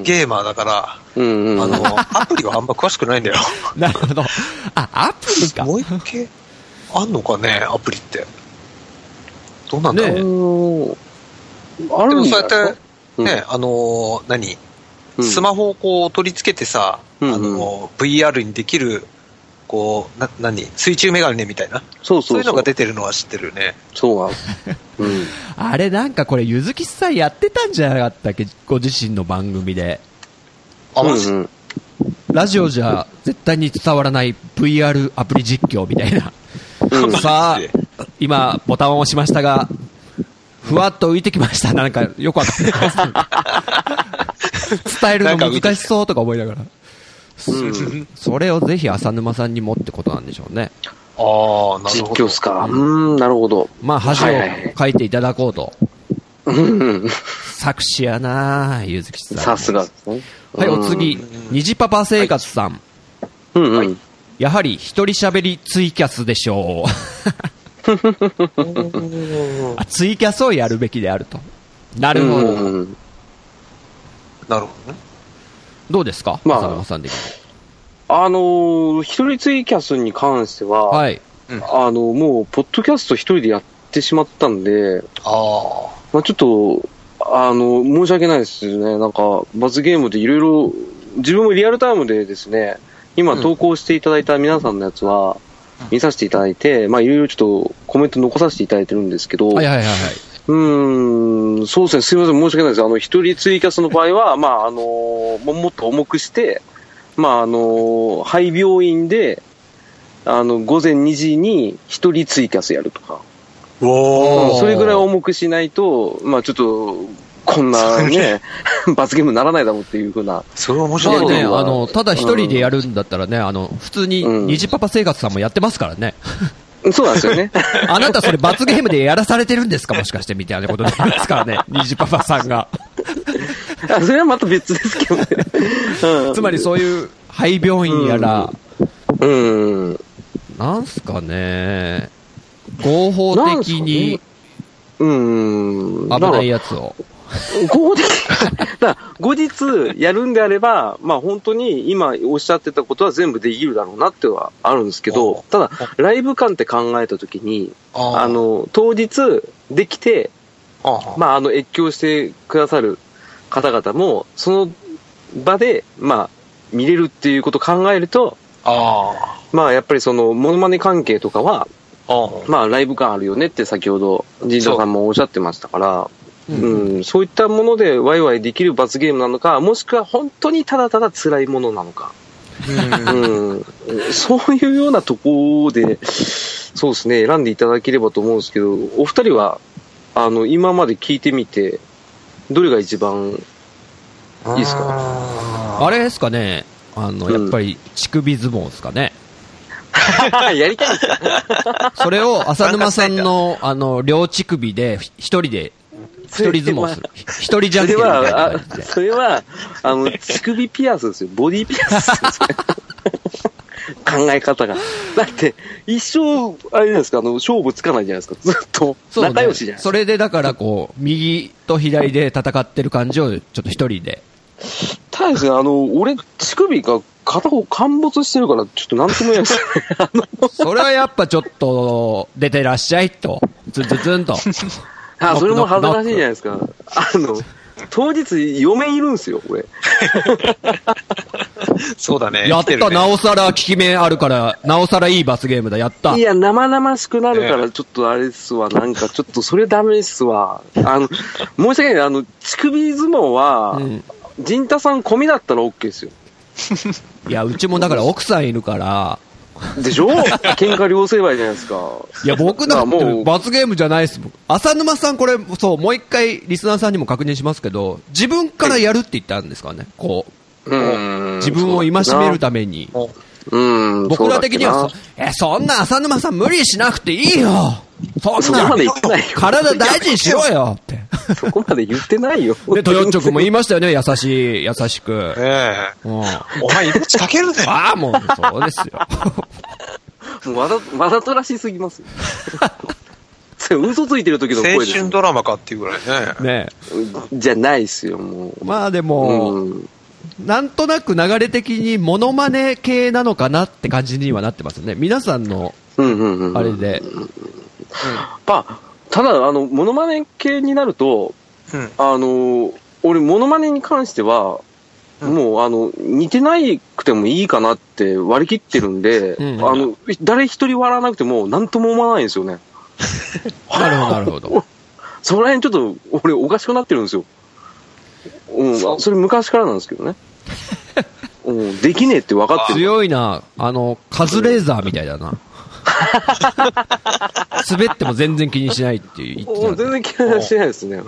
ー、ゲーマーだから、うんうん。あの、アプリはあんま詳しくないんだよ。*laughs* なるほど。あ、アプリか。もう一回、あんのかね、アプリって。どうなんだろう。ねうんあるでもそうやって、うんね、あのー何、うんスマホをこう取り付けてさ、うんうんあのー VR にできる、こう、な、何？水中メガネみたいな？そうそううそうそういのが。出てるのは知ってるね。そうなんです。*laughs* うん。あれなんかこれ、ゆずきさんやってたんじゃなかったっけ？ご自身の番組で。あ、マジ、うんうんラジオじゃ絶対に伝わらない VR アプリ実況みたいな。うんさあ、今、ボタンを押しましたが、ふわっと浮いてきました。なんか、よくわかんないです。伝えるの難しそうとか思いながら。うんそれをぜひ浅沼さんにもってことなんでしょうね。ああ、なる実ほど。況っすか？うーん、なるほど。まあ、恥をはいはいはい書いていただこうと。うんうん。作詞やなゆずきさん。さすがですね。はい、お次。虹パパ生活さん。うんうん。はいやはり一人喋りツイキャスでしょう。*laughs* あツイキャスをやるべきであると。なるほど。うんうんなるほどね。どうですか？まあ浅沼さん的に。あのー、一人ツイキャスに関しては、はい。あの、もう、ポッドキャスト一人でやってしまったんで、あまあちょっと、あの、申し訳ないですね。なんか、罰ゲームでいろいろ、自分もリアルタイムでですね、今うん投稿していただいた皆さんのやつは、見させていただいて、まあいろいろちょっとコメント残させていただいてるんですけど、はいはいはいはい。うーん、そうですね、すみません、申し訳ないです。あの、一人ツイキャスの場合は、*laughs* まあ、あのももっと重くして、まあ、あの廃病院で、あの、午前2時に一人ツイキャスやるとか、あ。おーそれぐらい重くしないと、まあ、ちょっと、こんなね、罰ゲームにならないだろうっていうふうな、それ面ま白いね。あね、あの、ただ一人でやるんだったらね、あの、普通に、うん虹パパ生活さんもやってますからね。そうなんですよね。*laughs* あなたそれ罰ゲームでやらされてるんですかもしかしてみたいなことになりますからね。虹パパさんが。*laughs* あそれはまた別ですけどね。うんつまりそういう廃病院やら、うん。なんすかね、合法的にうん。危ないやつを。*laughs* 後日、だ後日やるんであれば、まあ本当に今おっしゃってたことは全部できるだろうなってはあるんですけおど、ただ、ライブ感って考えたときに、ああの、当日できて、あまああの、越境してくださる方々も、その場で、まあ、見れるっていうことを考えると、あまあやっぱりその、モノマネ関係とかは、まあライブ感あるよねって先ほど、神社さんもおっしゃってましたから、ううん、そういったものでワイワイできる罰ゲームなのか、もしくは本当にただただ辛いものなのか、うん、そういうようなところで、そうですね、選んでいただければと思うんですけど、お二人は、あの、今まで聞いてみて、どれが一番、あ。いいっすか？かあれですかね、あの、やっぱり乳首相撲ですかね。*laughs* やりたい。それを浅沼さんの、*laughs* あの、両乳首で一人で、一人相撲する。一人じゃんそれけんみたいなは、感じ。それは、あの、乳首ピアスですよ。ボディピアスですよ。考え方が。だって、一生、あれじゃないですか、あの、勝負つかないじゃないですか。ずっと。仲良しじゃないですか。それでだからこう、右と左で戦ってる感じをちょっと一人で。ただですね、あの、俺、乳首が片方陥没してるから、ちょっとなんとも言えないです。それはやっぱちょっと、出てらっしゃいと。ズンズンズンと。あ、それも恥ずかしいじゃないですか。あの、当日、嫁いるんですよ、俺。*laughs* そうだね。やった、ねなおさら効き目あるから、なおさらいい罰ゲームだ、やったい。や、生々しくなるかえら、ちょっとあれですわ、なんか、ちょっとそれダメですわ。あの、申し訳ない、あの、乳首相撲は、うん陣太さん込みだったら OK ですよ。*laughs* いや、うちもだから奥さんいるから、でしょ？喧嘩両成敗じゃないですか。いや、僕だっまあもうて罰ゲームじゃないです。浅沼さんこれ、そう、もう一回リスナーさんにも確認しますけど、自分からやるって言ったんですかね？こう、うん自分を戒めるために。うん。僕ら的にはそえ、そんな浅沼さん無理しなくていいよそんな体大事にしろよって。*laughs* そこまで言ってないよ。で、トヨッチョ君も言いましたよね、優しい、優しく。ええ。うん。あお前命かけるね。*laughs* あ、もう、そうですよ。も *laughs* うわざ、わざとらしすぎますよ。それ嘘ついてる時の青声です春ドラマかっていうぐらいね。ねじゃないっすよ、もう。まあでも、うん。なんとなく流れ的にモノマネ系なのかなって感じにはなってますよね。皆さんの。あれで。まあ、ただ、あの、モノマネ系になると、うん。あの、俺、モノマネに関しては、うんもう、あの、似てないくてもいいかなって割り切ってるんで、うんあの、誰一人笑わなくても、なんとも思わないんですよね。*laughs* なるほど、なるほど。そこら辺ちょっと、俺、おかしくなってるんですよ。うん、あそれ昔からなんですけどね。*laughs* うん、できねえって分かってる。強いな。あの、カズレーザーみたいだな。*laughs* 滑っても全然気にしないっていう言ってたうん全然気にしてないですね。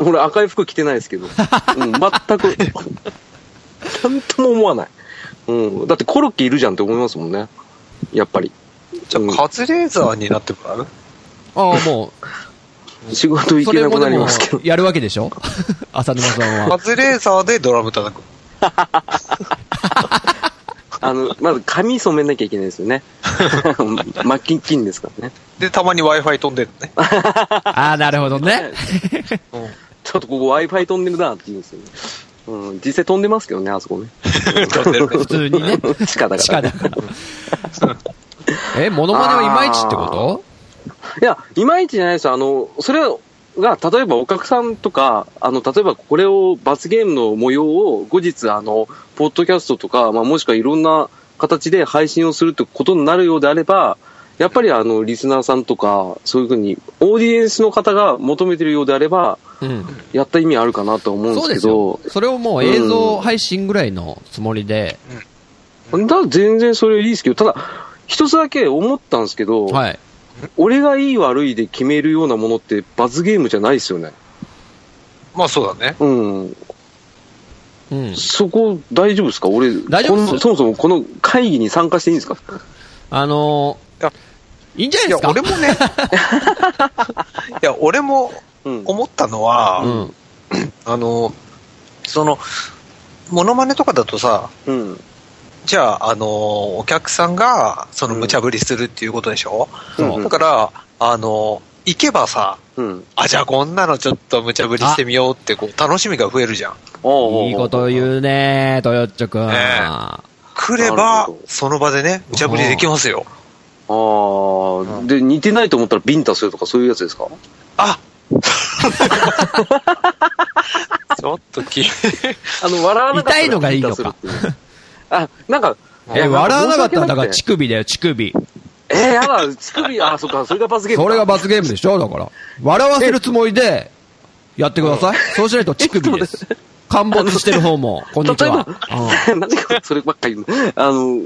俺赤い服着てないですけど。*laughs* うん、全く、なんとも思わない。うん。だってコロッケいるじゃんって思いますもんね。やっぱり。じゃあ、カズレーザーになってもらう？ああ、も仕事う、行けなくなりますけど。やるわけでしょ？浅沼さんは。カズレーザーでドラム叩く。*laughs* あの、まず髪染めなきゃいけないですよね。*laughs* マッキンキンですからね。で、たまに Wi-Fi 飛んでるのね。*laughs* ああ、なるほどね。うん。ちょっとここ Wi-Fi 飛んでるなって言うんですよね。うん、実際飛んでますけどね、あそこね。飛んでるね普。通にね。地下だ地から、ね。下だから。え、モノマネはいまいちってこと？いや、いまいちじゃないですよ。あの、それが、例えばお客さんとか、あの、例えばこれを、罰ゲームの模様を後日、あの、ポッドキャストとか、まあ、もしくはいろんな形で配信をするってことになるようであれば、やっぱりあの、リスナーさんとか、そういうふうに、オーディエンスの方が求めてるようであれば、うん。やった意味あるかなと思うんですけど。それをもう映像配信ぐらいのつもりで、だから全然それいいですけど、ただ、一つだけ思ったんですけど、はい。俺がいい悪いで決めるようなものって罰ゲームじゃないですよね。まあそうだね。うん。うん。そこ大丈夫ですか？俺、大丈夫ですこのそもそもこの会議に参加していいんですか？あのいやー、いいんじゃないいや、ですか？俺もね、*laughs* いや、俺もうん。思ったのは、うん。あの、その、モノマネとかだとさ、うん。じゃあ、あの、お客さんが、その、無茶ぶりするっていうことでしょ、そうだから、あの、行けばさ、うん。あ、じゃあこんなのちょっと無茶ぶりしてみようって、こう、楽しみが増えるじゃん。おうおうおういいこと言うねトヨッチョくん。ね来れなばその場でね、無茶ぶりできますよ。ああ、で、似てないと思ったらビンタするとかそういうやつですか？あ *laughs* ちょっとき、あの、笑わなかったら痛いのがいいのかビンタするっていうあ、なんか、え、笑わなかったら、だからち乳首だよ、乳首。えー、やだ、乳首、あ、そっか、それが罰ゲームか。それが罰ゲームでしょだから。笑わせるつもりで、やってください。そうしないと乳首です。陥没してる方も、*laughs* こんにちは。うん *laughs* 何かそればっかり言うの？あの、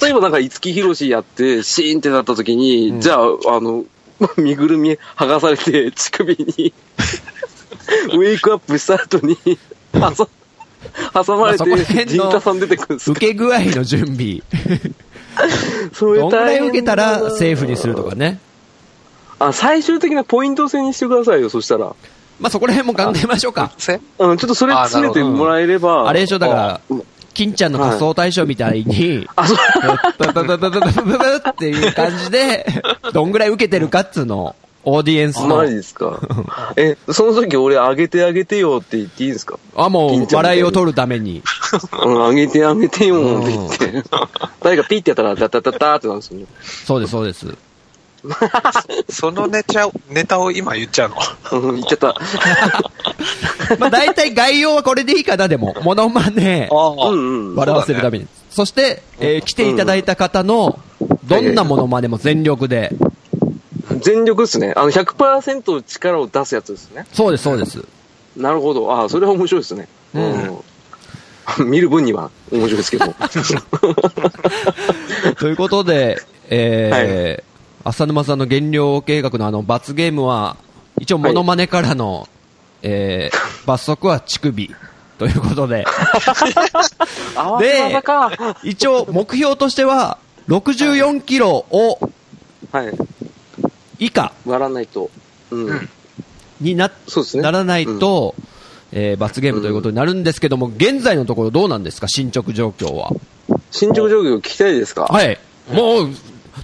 例えばなんか五木ひろしやって、シーンってなった時に、うんじゃあ、あの、*laughs* 身ぐるみ剥がされて、乳首に、ウェイクアップした後に、挟挟まれて、辺の陣太さん出てくるんですか？受け具合の準備。それどんぐらい受けたらセーフにするとかね。あ、最終的なポイント制にしてくださいよ、そしたら。まあそこら辺も考えましょうか。せうん、ちょっとそれあ詰めてもらえれば。あれでしょ、だからうん、金ちゃんの仮想大賞みたいに、あ、そう。ブブブブブブブブブっていう感じで、どんぐらい受けてるかっつうのを、オーディエンスのマジ。ですか？え、その時俺あげてあげてよって言っていいですか？あ、もう、笑いを取るために。うん、あげてあげてよって言って。*laughs* 誰かピッてやったら、ダダダダーってなるんですよね。そうです、そうです。*laughs* そのネタをネタを今言っちゃうの？うん、言っちゃった。*laughs* まあ大体概要はこれでいいかな、でも。モノマネ、あうんうん。笑わせるために。そして、えー来ていただいた方の、どんなモノマネも全力で。全力ですね。あの、100%力を出すやつですね。そうです、そうです。なるほど。ああ、それは面白いですね。うんうん。見る分には面白いですけど。*laughs* ということで、えー浅沼さんの減量計画のあの罰ゲームは、一応モノマネからの、えー罰則は乳首。ということで、*laughs* あわせ技か。一応目標としては、64キロをはい。以下割らないと。うん。にな,、そうですね。ならないと、えー罰ゲームということになるんですけども、現在のところどうなんですか、進捗状況は。進捗状況聞きたいですか？はい。もう、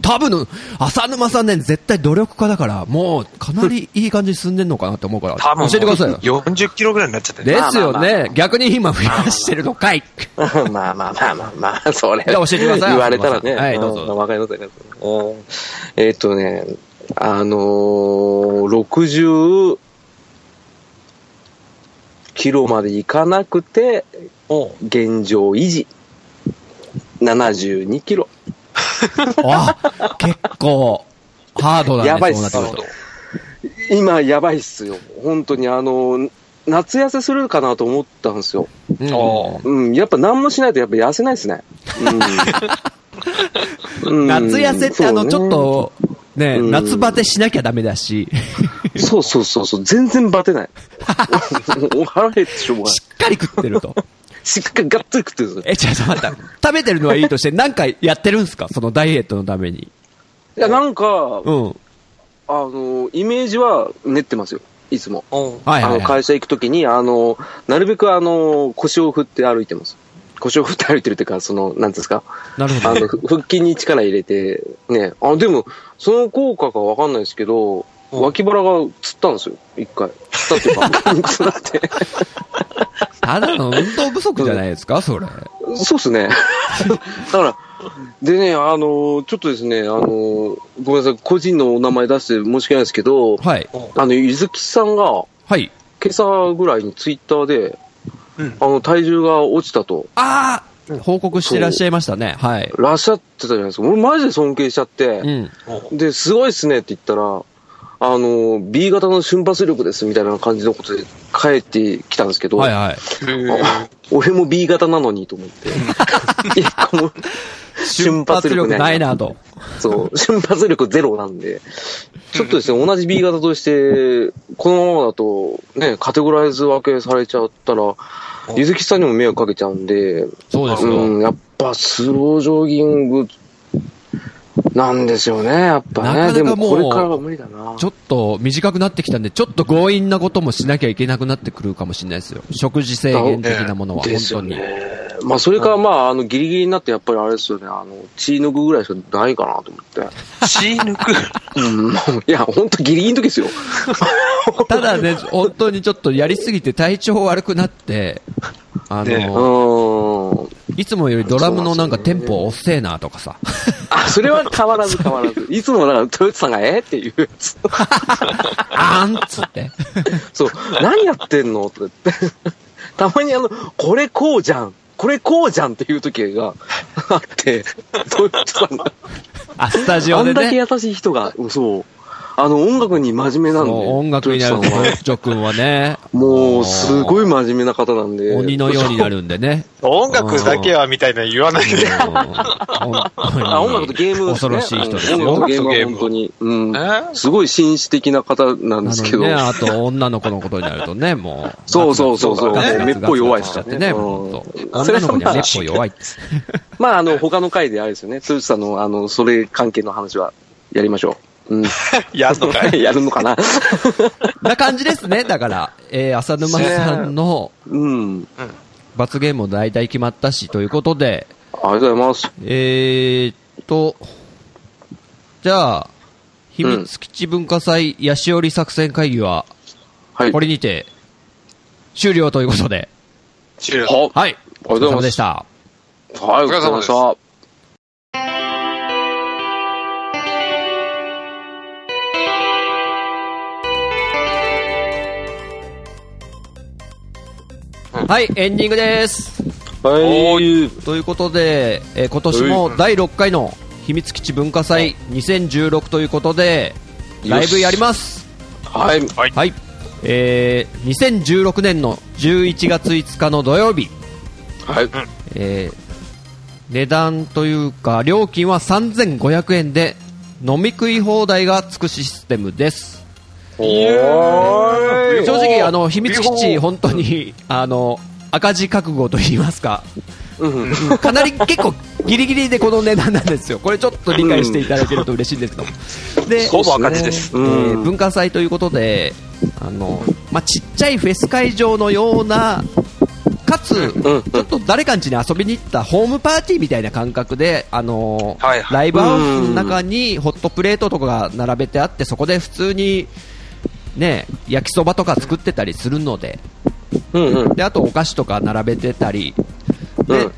多分、浅沼さんね、絶対努力家だから、もう、かなりいい感じに進んでんのかなって思うから、多分教えてくださいよ。40キロぐらいになっちゃってるですよまあまあまね。逆に今増やしてるのかい。*laughs* まあまあまあまあまあ、それ。じゃあ教えてください言われたらね。はいどうぞんわかりますわかります。うんえーっとね、あのー、60キロまで行かなくて、現状維持。72キロ。*laughs* あ、結構、ハードだね。やばいっす今やばいっすよ。本当にあのー、夏痩せするかなと思ったんですよ。うんやっぱ何もしないとやっぱ痩せないですね。うん *laughs* うん夏痩せってあの、ちょっ、と、ね、うん夏バテしなきゃダメだし、そうそうそうそう、全然バテない。*laughs* お腹減ってしょうがないし。っかり食ってると。しっかりがっつり食ってるんですよ。え、ちょっと待った。食べてるのはいいとして、なんかやってるんですか？そのダイエットのために。いや、なんか、うん。あの、イメージは練ってますよ。いつも。うんはいはい、あの、はい。会社行くときに、あの、なるべくあの、腰を振って歩いてます。腰を振って歩いてるっていうか、その、なんですか。なるほど。あの、腹筋に力入れて、ね。あ、でも、その効果かわかんないですけど、脇腹がつったんですよ。一回。つったっていうか、筋肉痛になって。ただの運動不足じゃないですかそれ。そうっすね。だから、でね、あの、ちょっとですね、あの、ごめんなさい、個人のお名前出して申し訳ないですけど、はい。あの、ゆずきさんが、はい。今朝ぐらいにツイッターで、あの、体重が落ちたと、ああ報告してらっしゃいましたね。はい。らっしゃってたじゃないですか。俺マジで尊敬しちゃって、うん。で、すごいっすねって言ったら、あの、B 型の瞬発力ですみたいな感じのことで帰ってきたんですけど、はいはい。あ俺も B 型なのにと思って。*laughs* 一個も瞬発力ないなと。そう、瞬発力ゼロなんで、ちょっとですね、同じ B 型として、このままだと、ね、カテゴライズ分けされちゃったら、ゆずきさんにも迷惑かけちゃうんで、そうですよ。うん、やっぱスロージョギングなんですよね、やっぱね。なかなかでももうこれからは無理だな。ちょっと短くなってきたんで、ちょっと強引なこともしなきゃいけなくなってくるかもしれないですよ。食事制限的なものは、本ですよ当に。ね。まあ、それからまあ、あの、ギリギリになって、やっぱりあれですよね、あの、血抜くぐらいしかないかなと思って。血抜く？うん、いや、ほんとギリギリの時ですよ。*laughs* ただね、本当にちょっとやりすぎて体調悪くなって、あの、ん。いつもよりドラムのなんかテンポ遅えなとかさ。あ、それは変わらず変わらず。いつもだから、トヨタさんがえ？っていうやつ。あーんっつって。そう、何やってんの？とか言って。たまにあの、これこうじゃん。これこうじゃんっていう時があって、トヨタさんが。あ、スタジオあんだけでね。優しい人が、そう。あの、音楽に真面目なんで。音楽になるジョ君はね。もう、すごい真面目な方なんで。鬼のようになるんでね。音楽だけはみたいなの言わないで。あ、音楽とゲーム。恐ろしい人ですよ。音楽とゲームは音楽とゲーム本当に。うん。え？すごい紳士的な方なんですけど。ね、あと女の子のことになるとね、もう。そうそうそうそう。めっぽい弱いししちゃってね、うんほんと。それは女の子にはめっ弱い。まあ、あの、他の回であれですよね。つさんの、あの、それ関係の話はやりましょう。うん。*laughs* やんのかい？*laughs* やるのかな？*laughs* な感じですね。だから、えー、浅沼さんのうん。罰ゲームも大体決まったし、ということで、ありがとうございます。えーっと、じゃあ、秘密基地文化祭ヤシオリ作戦会議は、はい。これにて、終了ということで、終了。ははい。ありがとうございますお疲れ様でした。はい、お疲れ様でした。はい、エンディングです。はい。ということで、えー今年も第6回の秘密基地文化祭2016ということで、ライブやります。はい。はい。えー、2016年の11月5日の土曜日、はい。えー値段というか、料金は3500円で、飲み食い放題がつくシステムです。正直、あの、秘密基地、本。当に、あの、赤字覚悟と言いますか、うん。かなり結構ギリギリでこの値段なんですよ。これちょっと理解していただけると嬉しいんですけど。で、ほぼ赤字です。えー文化祭ということで、あの、まあ、ちっちゃいフェス会場のようなかつ、うんちょっと誰かん家に遊びに行ったホームパーティーみたいな感覚で、あのライブハウスの中にホットプレートとかが並べてあって、そこで普通に、ね、焼きそばとか作ってたりするので、うんうん。であとお菓子とか並べてたり、でうん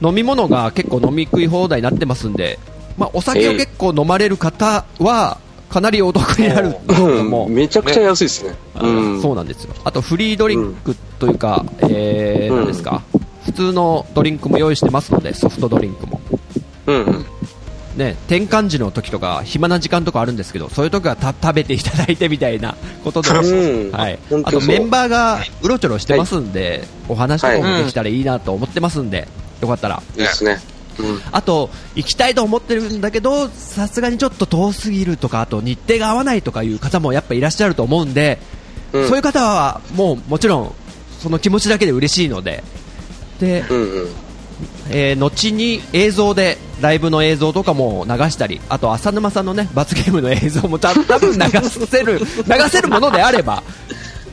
飲み物が結構飲み食い放題になってますんで、まあ、お酒を結構飲まれる方は、かなりお得になるんですけども、うんめちゃくちゃ安いですね。あうん。そうなんですよ。あとフリードリンクというか、えー、うん何ですか、普通のドリンクも用意してますので、ソフトドリンクも。うんうん。ね、転換時の時とか、暇な時間とかあるんですけど、そういう時はた食べていただいてみたいな *laughs* ことで、うんはい、あとメンバーがうろちょろしてますんで、お話とかもできたらいいなと思ってますんで、よかったら。いいですね。うん。あと、行きたいと思ってるんだけど、さすがにちょっと遠すぎるとか、あと日程が合わないとかいう方もやっぱいらっしゃると思うんで、うんそういう方はもうもちろん、その気持ちだけで嬉しいので、で、うんうん。えー後に映像で、ライブの映像とかも流したり、あと浅沼さんのね、罰ゲームの映像もた *laughs* 多分流せる、流せるものであれば、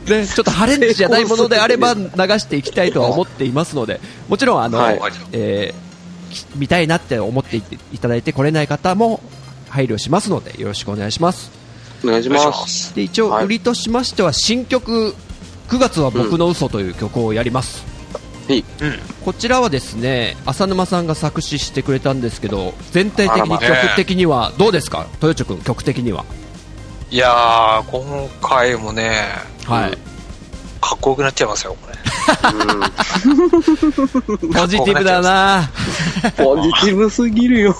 ね、ちょっとハレンチじゃないものであれば流していきたいとは思っていますので、もちろんあの、はいえーき見たいなって思っていただいて来れない方も配慮しますのでよろしくお願いします。お願いしま。ますす。で一応はい売りとしましては新曲9月は僕の嘘という曲をやります。はい。うん。こちらはですね浅沼さんが作詞してくれたんですけど全体的に曲的にはどうですか？豊地君曲的には、いやー、今回もね、はいうんかっこよくなっちゃいますよ、これ。*laughs* *laughs* ポジティブだなポジティブすぎるよ。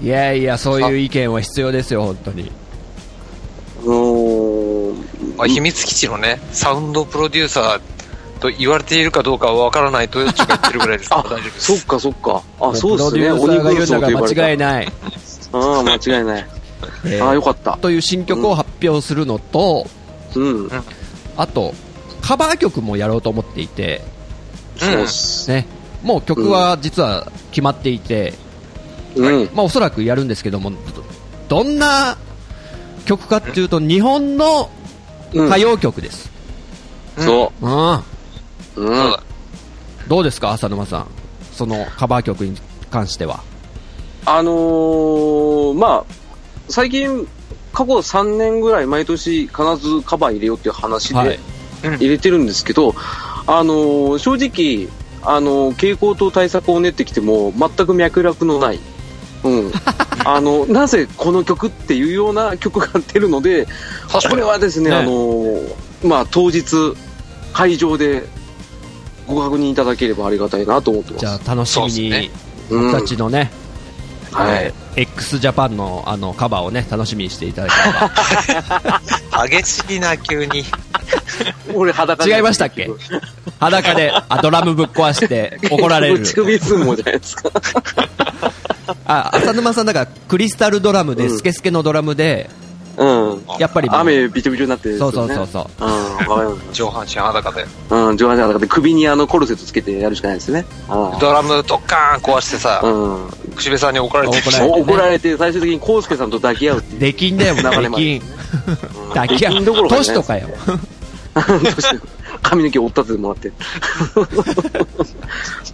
いやいやそういう意見は必要ですよ本当にうーん。まあ、秘密基地のね、サウンドプロデューサーと言われているかどうかはわからないと、ちが言ってるぐらいですから *laughs* あ大丈夫で、す。そっかそっか。あ、そうっすね。プロデューサーが言うのが間違いい。ない、*laughs* ああ、間違いない。えーああ、よかった。という新曲を発表するのと、うん。あとカバー曲もやろうと思っていて、そうっす。ね、もう曲は実は決まっていて、うん。まあ、おそらくやるんですけどもどどんな曲かっていうと日本のうん歌謡曲です、そうんう。うそうん。だ。どうですか浅沼さん。そのカバー曲に関しては。あのー、まあ、最近、過去3年ぐらい毎年必ずカバー入れようっていう話はい。で入れてるんですけど、あのー正直、あのー傾向と対策を練ってきても全く脈絡のない、うん、*laughs* あのなぜこの曲っていうような曲が出るので、これ。はですね、ね。あのーまあ、当日、会場でご確認いただければありがたいなと思ってます。じゃあ楽しみにねうん僕たちのね、はい。x ジャパンのあのカバーをね楽しみにしていただければ激しいな、急に。俺裸で違いましたっけ？裸であドラムぶっ壊して怒られる乳首相撲じゃないですか。あ浅沼さんだからクリスタルドラムで、うんスケスケのドラムでうん。やっぱりもう雨びちょびちょになってる、そうそうそうそううん、わかります。上半身裸で。うん、上半身裸で首にあのコルセットつけてやるしかないですね。うんドラムドッカーン壊してさ、うん。口笛さんに怒られて怒られてね怒られて最終的にコウスケさんと抱き合うっていう。出禁だよ、流れまで出禁。抱き合う。出禁どころかじゃない年とかよ。どうして髪の毛折ったってもらって。*laughs*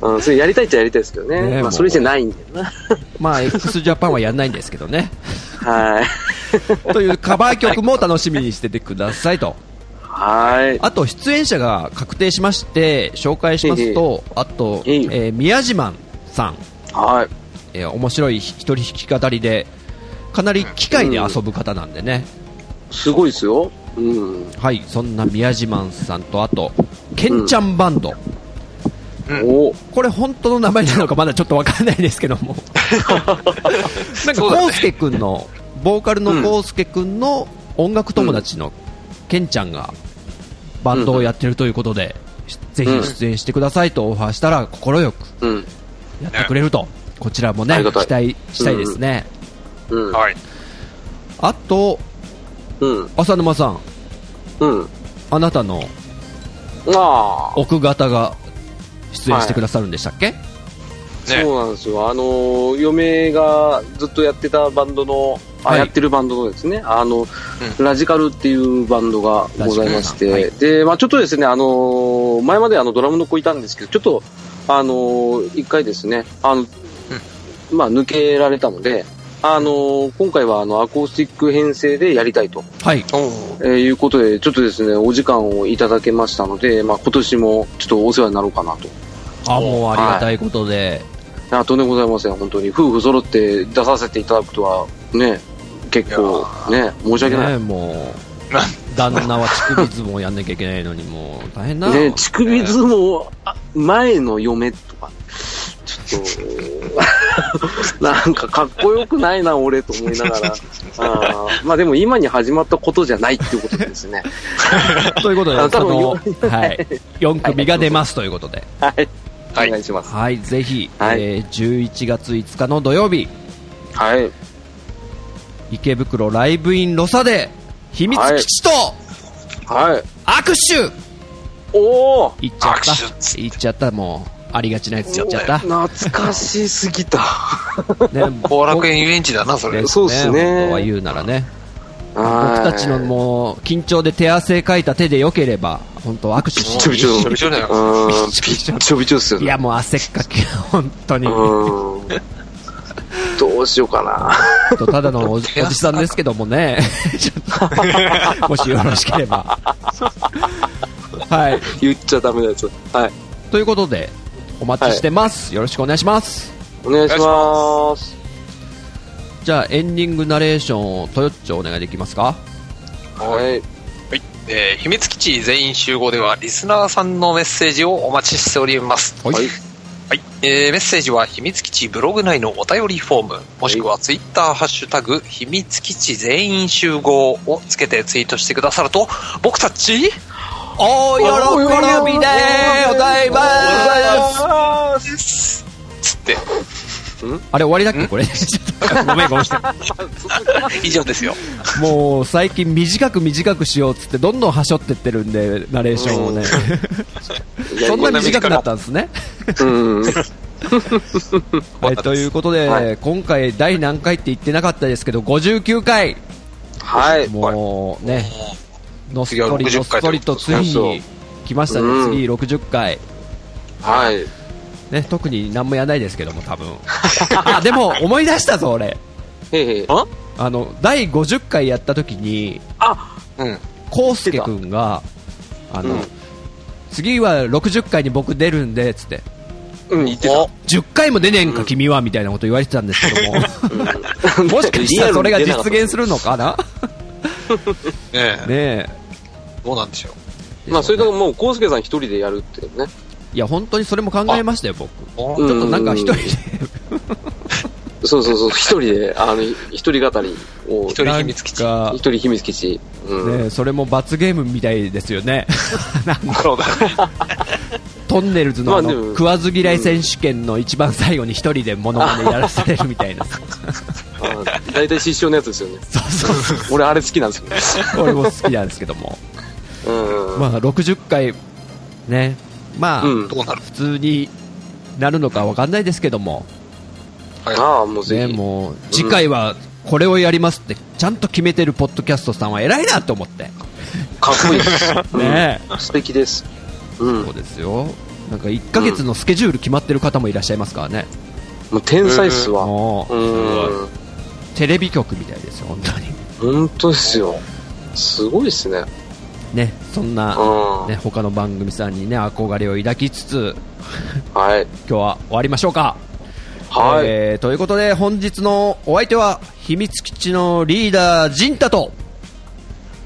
うん、それやりたいっちゃやりたいですけどね。ねまあ、それじゃないんだよな。*laughs* まあ、x ジャパンはやんないんですけどね。はい。*laughs* というカバー曲も楽しみにしててくださいと。はい。あと、出演者が確定しまして、紹介しますと、あと、えええー宮島さん、はい。えー面白い一人弾き語りで、かなり機械で遊ぶ方なんでね。すごいですよ。うん。はい、そんな宮島さんと、あと、ケンちゃんバンド。おこれ本当の名前なのかまだちょっとわかんないですけども。*laughs* なんか、コウスケくんの、ボーカルのコウスケくんの音楽友達のケンちゃんがバンドをやってるということで、ぜひ出演してくださいとオファーしたら快くうん。やってくれると。こちらもね、期待したいですね。あと、うん。浅沼さん、うん。あなたのああ。奥方が出演してくださるんでしたっけ、ね。そうなんですよ。あのー、嫁がずっとやってたバンドの、あ、はい。やってるバンドのですね、あの、ラジカルっていうバンドがございましラジカルて、で、まあちょっとですね、あの、前まであの、ドラムの子いたんですけど、ちょっと、あの、一回ですね、あの、まあ、抜けられたので、あの、今回はあの、アコースティック編成でやりたいと、はい。えーいうことで、ちょっとですね、お時間をいただけましたので、まあ、今年もちょっとお世話になろうかなと。あ、もうありがたいことで。あとんでもございません、本当に。夫婦揃って出させていただくとは、ね、結構、ね、申し訳ない。ねもう、旦那は乳首相撲やんなきゃいけないのに、もう大変な。ね、乳首相撲、あ前の嫁とか、ちょっと、*laughs* なんかかっこよくないな、俺と思いながら。*laughs* あーまあでも今に始まったことじゃないっていうことですね。*laughs* ということで、その、はい。4組が出ますということで。はい。はいお願いします。はい、ぜひ、はいえー11月5日の土曜日、はい。池袋ライブインロサで、秘密基地とはい。握手おー言っちゃっ握手っつた。言っちゃった、もう。ありがちなやつ言っちゃった。懐かしすぎた。ね、*laughs* 後楽園遊園地だな、それ。そうっすね本当は言うならね。僕僕たちのもう、緊張で手汗かいた手でよければ、本当握手びっちょびちょ。びっちょびちょびっちょびちょっすよね。いや、もう汗っかき、本当に。うん。どうしようかな。とただのお *laughs* おじさんですけどもね。*laughs* ちょっともしよろしければ。はい。言っちゃダメなやつ。はい。ということで、お待ちしてます。よろしくお願いします。お願いします。じゃあ、エンディングナレーションを、トヨッチョお願いできますか？はい。はい。えー秘密基地全員集合では、リスナーさんのメッセージをお待ちしております。はいはい。はい。えーメッセージは、秘密基地ブログ内のお便りフォーム、もしくはツイッターハッシュタグ、秘密基地全員集合をつけてツイートしてくださると、僕たち、お喜びでございますすつって、あれ終わりだっけ？これ。ごめんごめん。*laughs* 以上ですよ。もう最近短く短くしようっつってどんどんはしょってってるんで、ナレーションをね。*laughs* そんな短くなったんですね。うん。はい、ということで、はい今回第何回って言ってなかったですけど、59回。はい。もうね、のっそりのっ60回そりとついに来ましたね、うん次60回。はい。ね、特に何もやらないですけども、多分。*laughs* あ、でも思い出したぞ、俺。へいへい。あ？あの、第50回やった時に、あうん。コウスケくんが、あの、うん次は60回に僕出るんで、つって。うん、言ってた。10回も出ねえんか、君は、みたいなこと言われてたんですけども。*laughs* もしかしたらそれが実現するのかな？*laughs* ねえ、ねえ。どうなんでしょう。まあ、それともう、コウスケさん一人でやるってね。いや、本当にそれも考えましたよ、僕。おちょっとなんか一人で、そうそうそう、一人で、あの、一人語りを、一人秘密基地。なん一人秘密基地。うん。かね、それも罰ゲームみたいですよね。*laughs* そうだね。トンネルズのあの食わず嫌い選手権の一番最後に一人でモノマネやらされるみたいな。あ大体失笑のやつですよね。そうそうそう。俺、あれ好きなんですよ。俺も好きなんですけども。うん。まあ、60回、ね。まあ、うん。普通になるのかわかんないですけども、はい。ああ、もうぜね、ひ。もう、次回はこれをやりますって、ちゃんと決めてるポッドキャストさんは偉いなと思って。かっこいいです。*laughs* ねうん素敵です。うん。そうですよ。なんか1ヶ月のスケジュール決まってる方もいらっしゃいますからね。もう天才っすわ。もう、うん。テレビ局みたいですよ、本当に。本当ですよ。すごいっすね。ね、そんな、うん。ね、他の番組さんにね、憧れを抱きつつ、はい。*laughs* 今日は終わりましょうか。はい。えーということで、本日のお相手は、秘密基地のリーダー、ジンタと、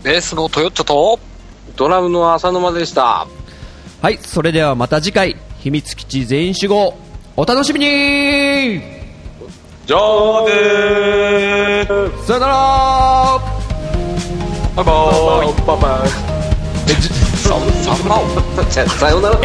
ベースのトヨッチョと、ドラムの浅沼でした。はい、それではまた次回、秘密基地全員集合、お楽しみに。じゃあねー。さよなら。バイバーイ。バイバイ。ささまを *laughs* じゃあさようなら。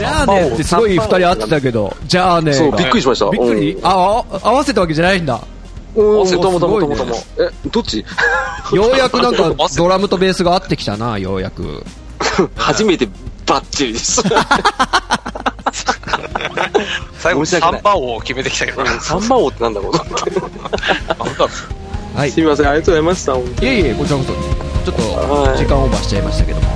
じゃあねってすごい二人会ってたけど、じゃあねそう、がびっくりしました。びっくり？うんああ、合わせたわけじゃないんだ。うん、すごいねともともともとも。え、どっち？*laughs* ようやくなんかドラムとベースが合ってきたな、ようやく。*laughs* 初めてバッチリです。*laughs* 最後サンバ王を決めてきたけどな。サンバ王ってなんだろうな。はい。すみません、ありがとうございました。いえいえ、こちらこそ。ちょっと、はい時間オーバーしちゃいましたけども。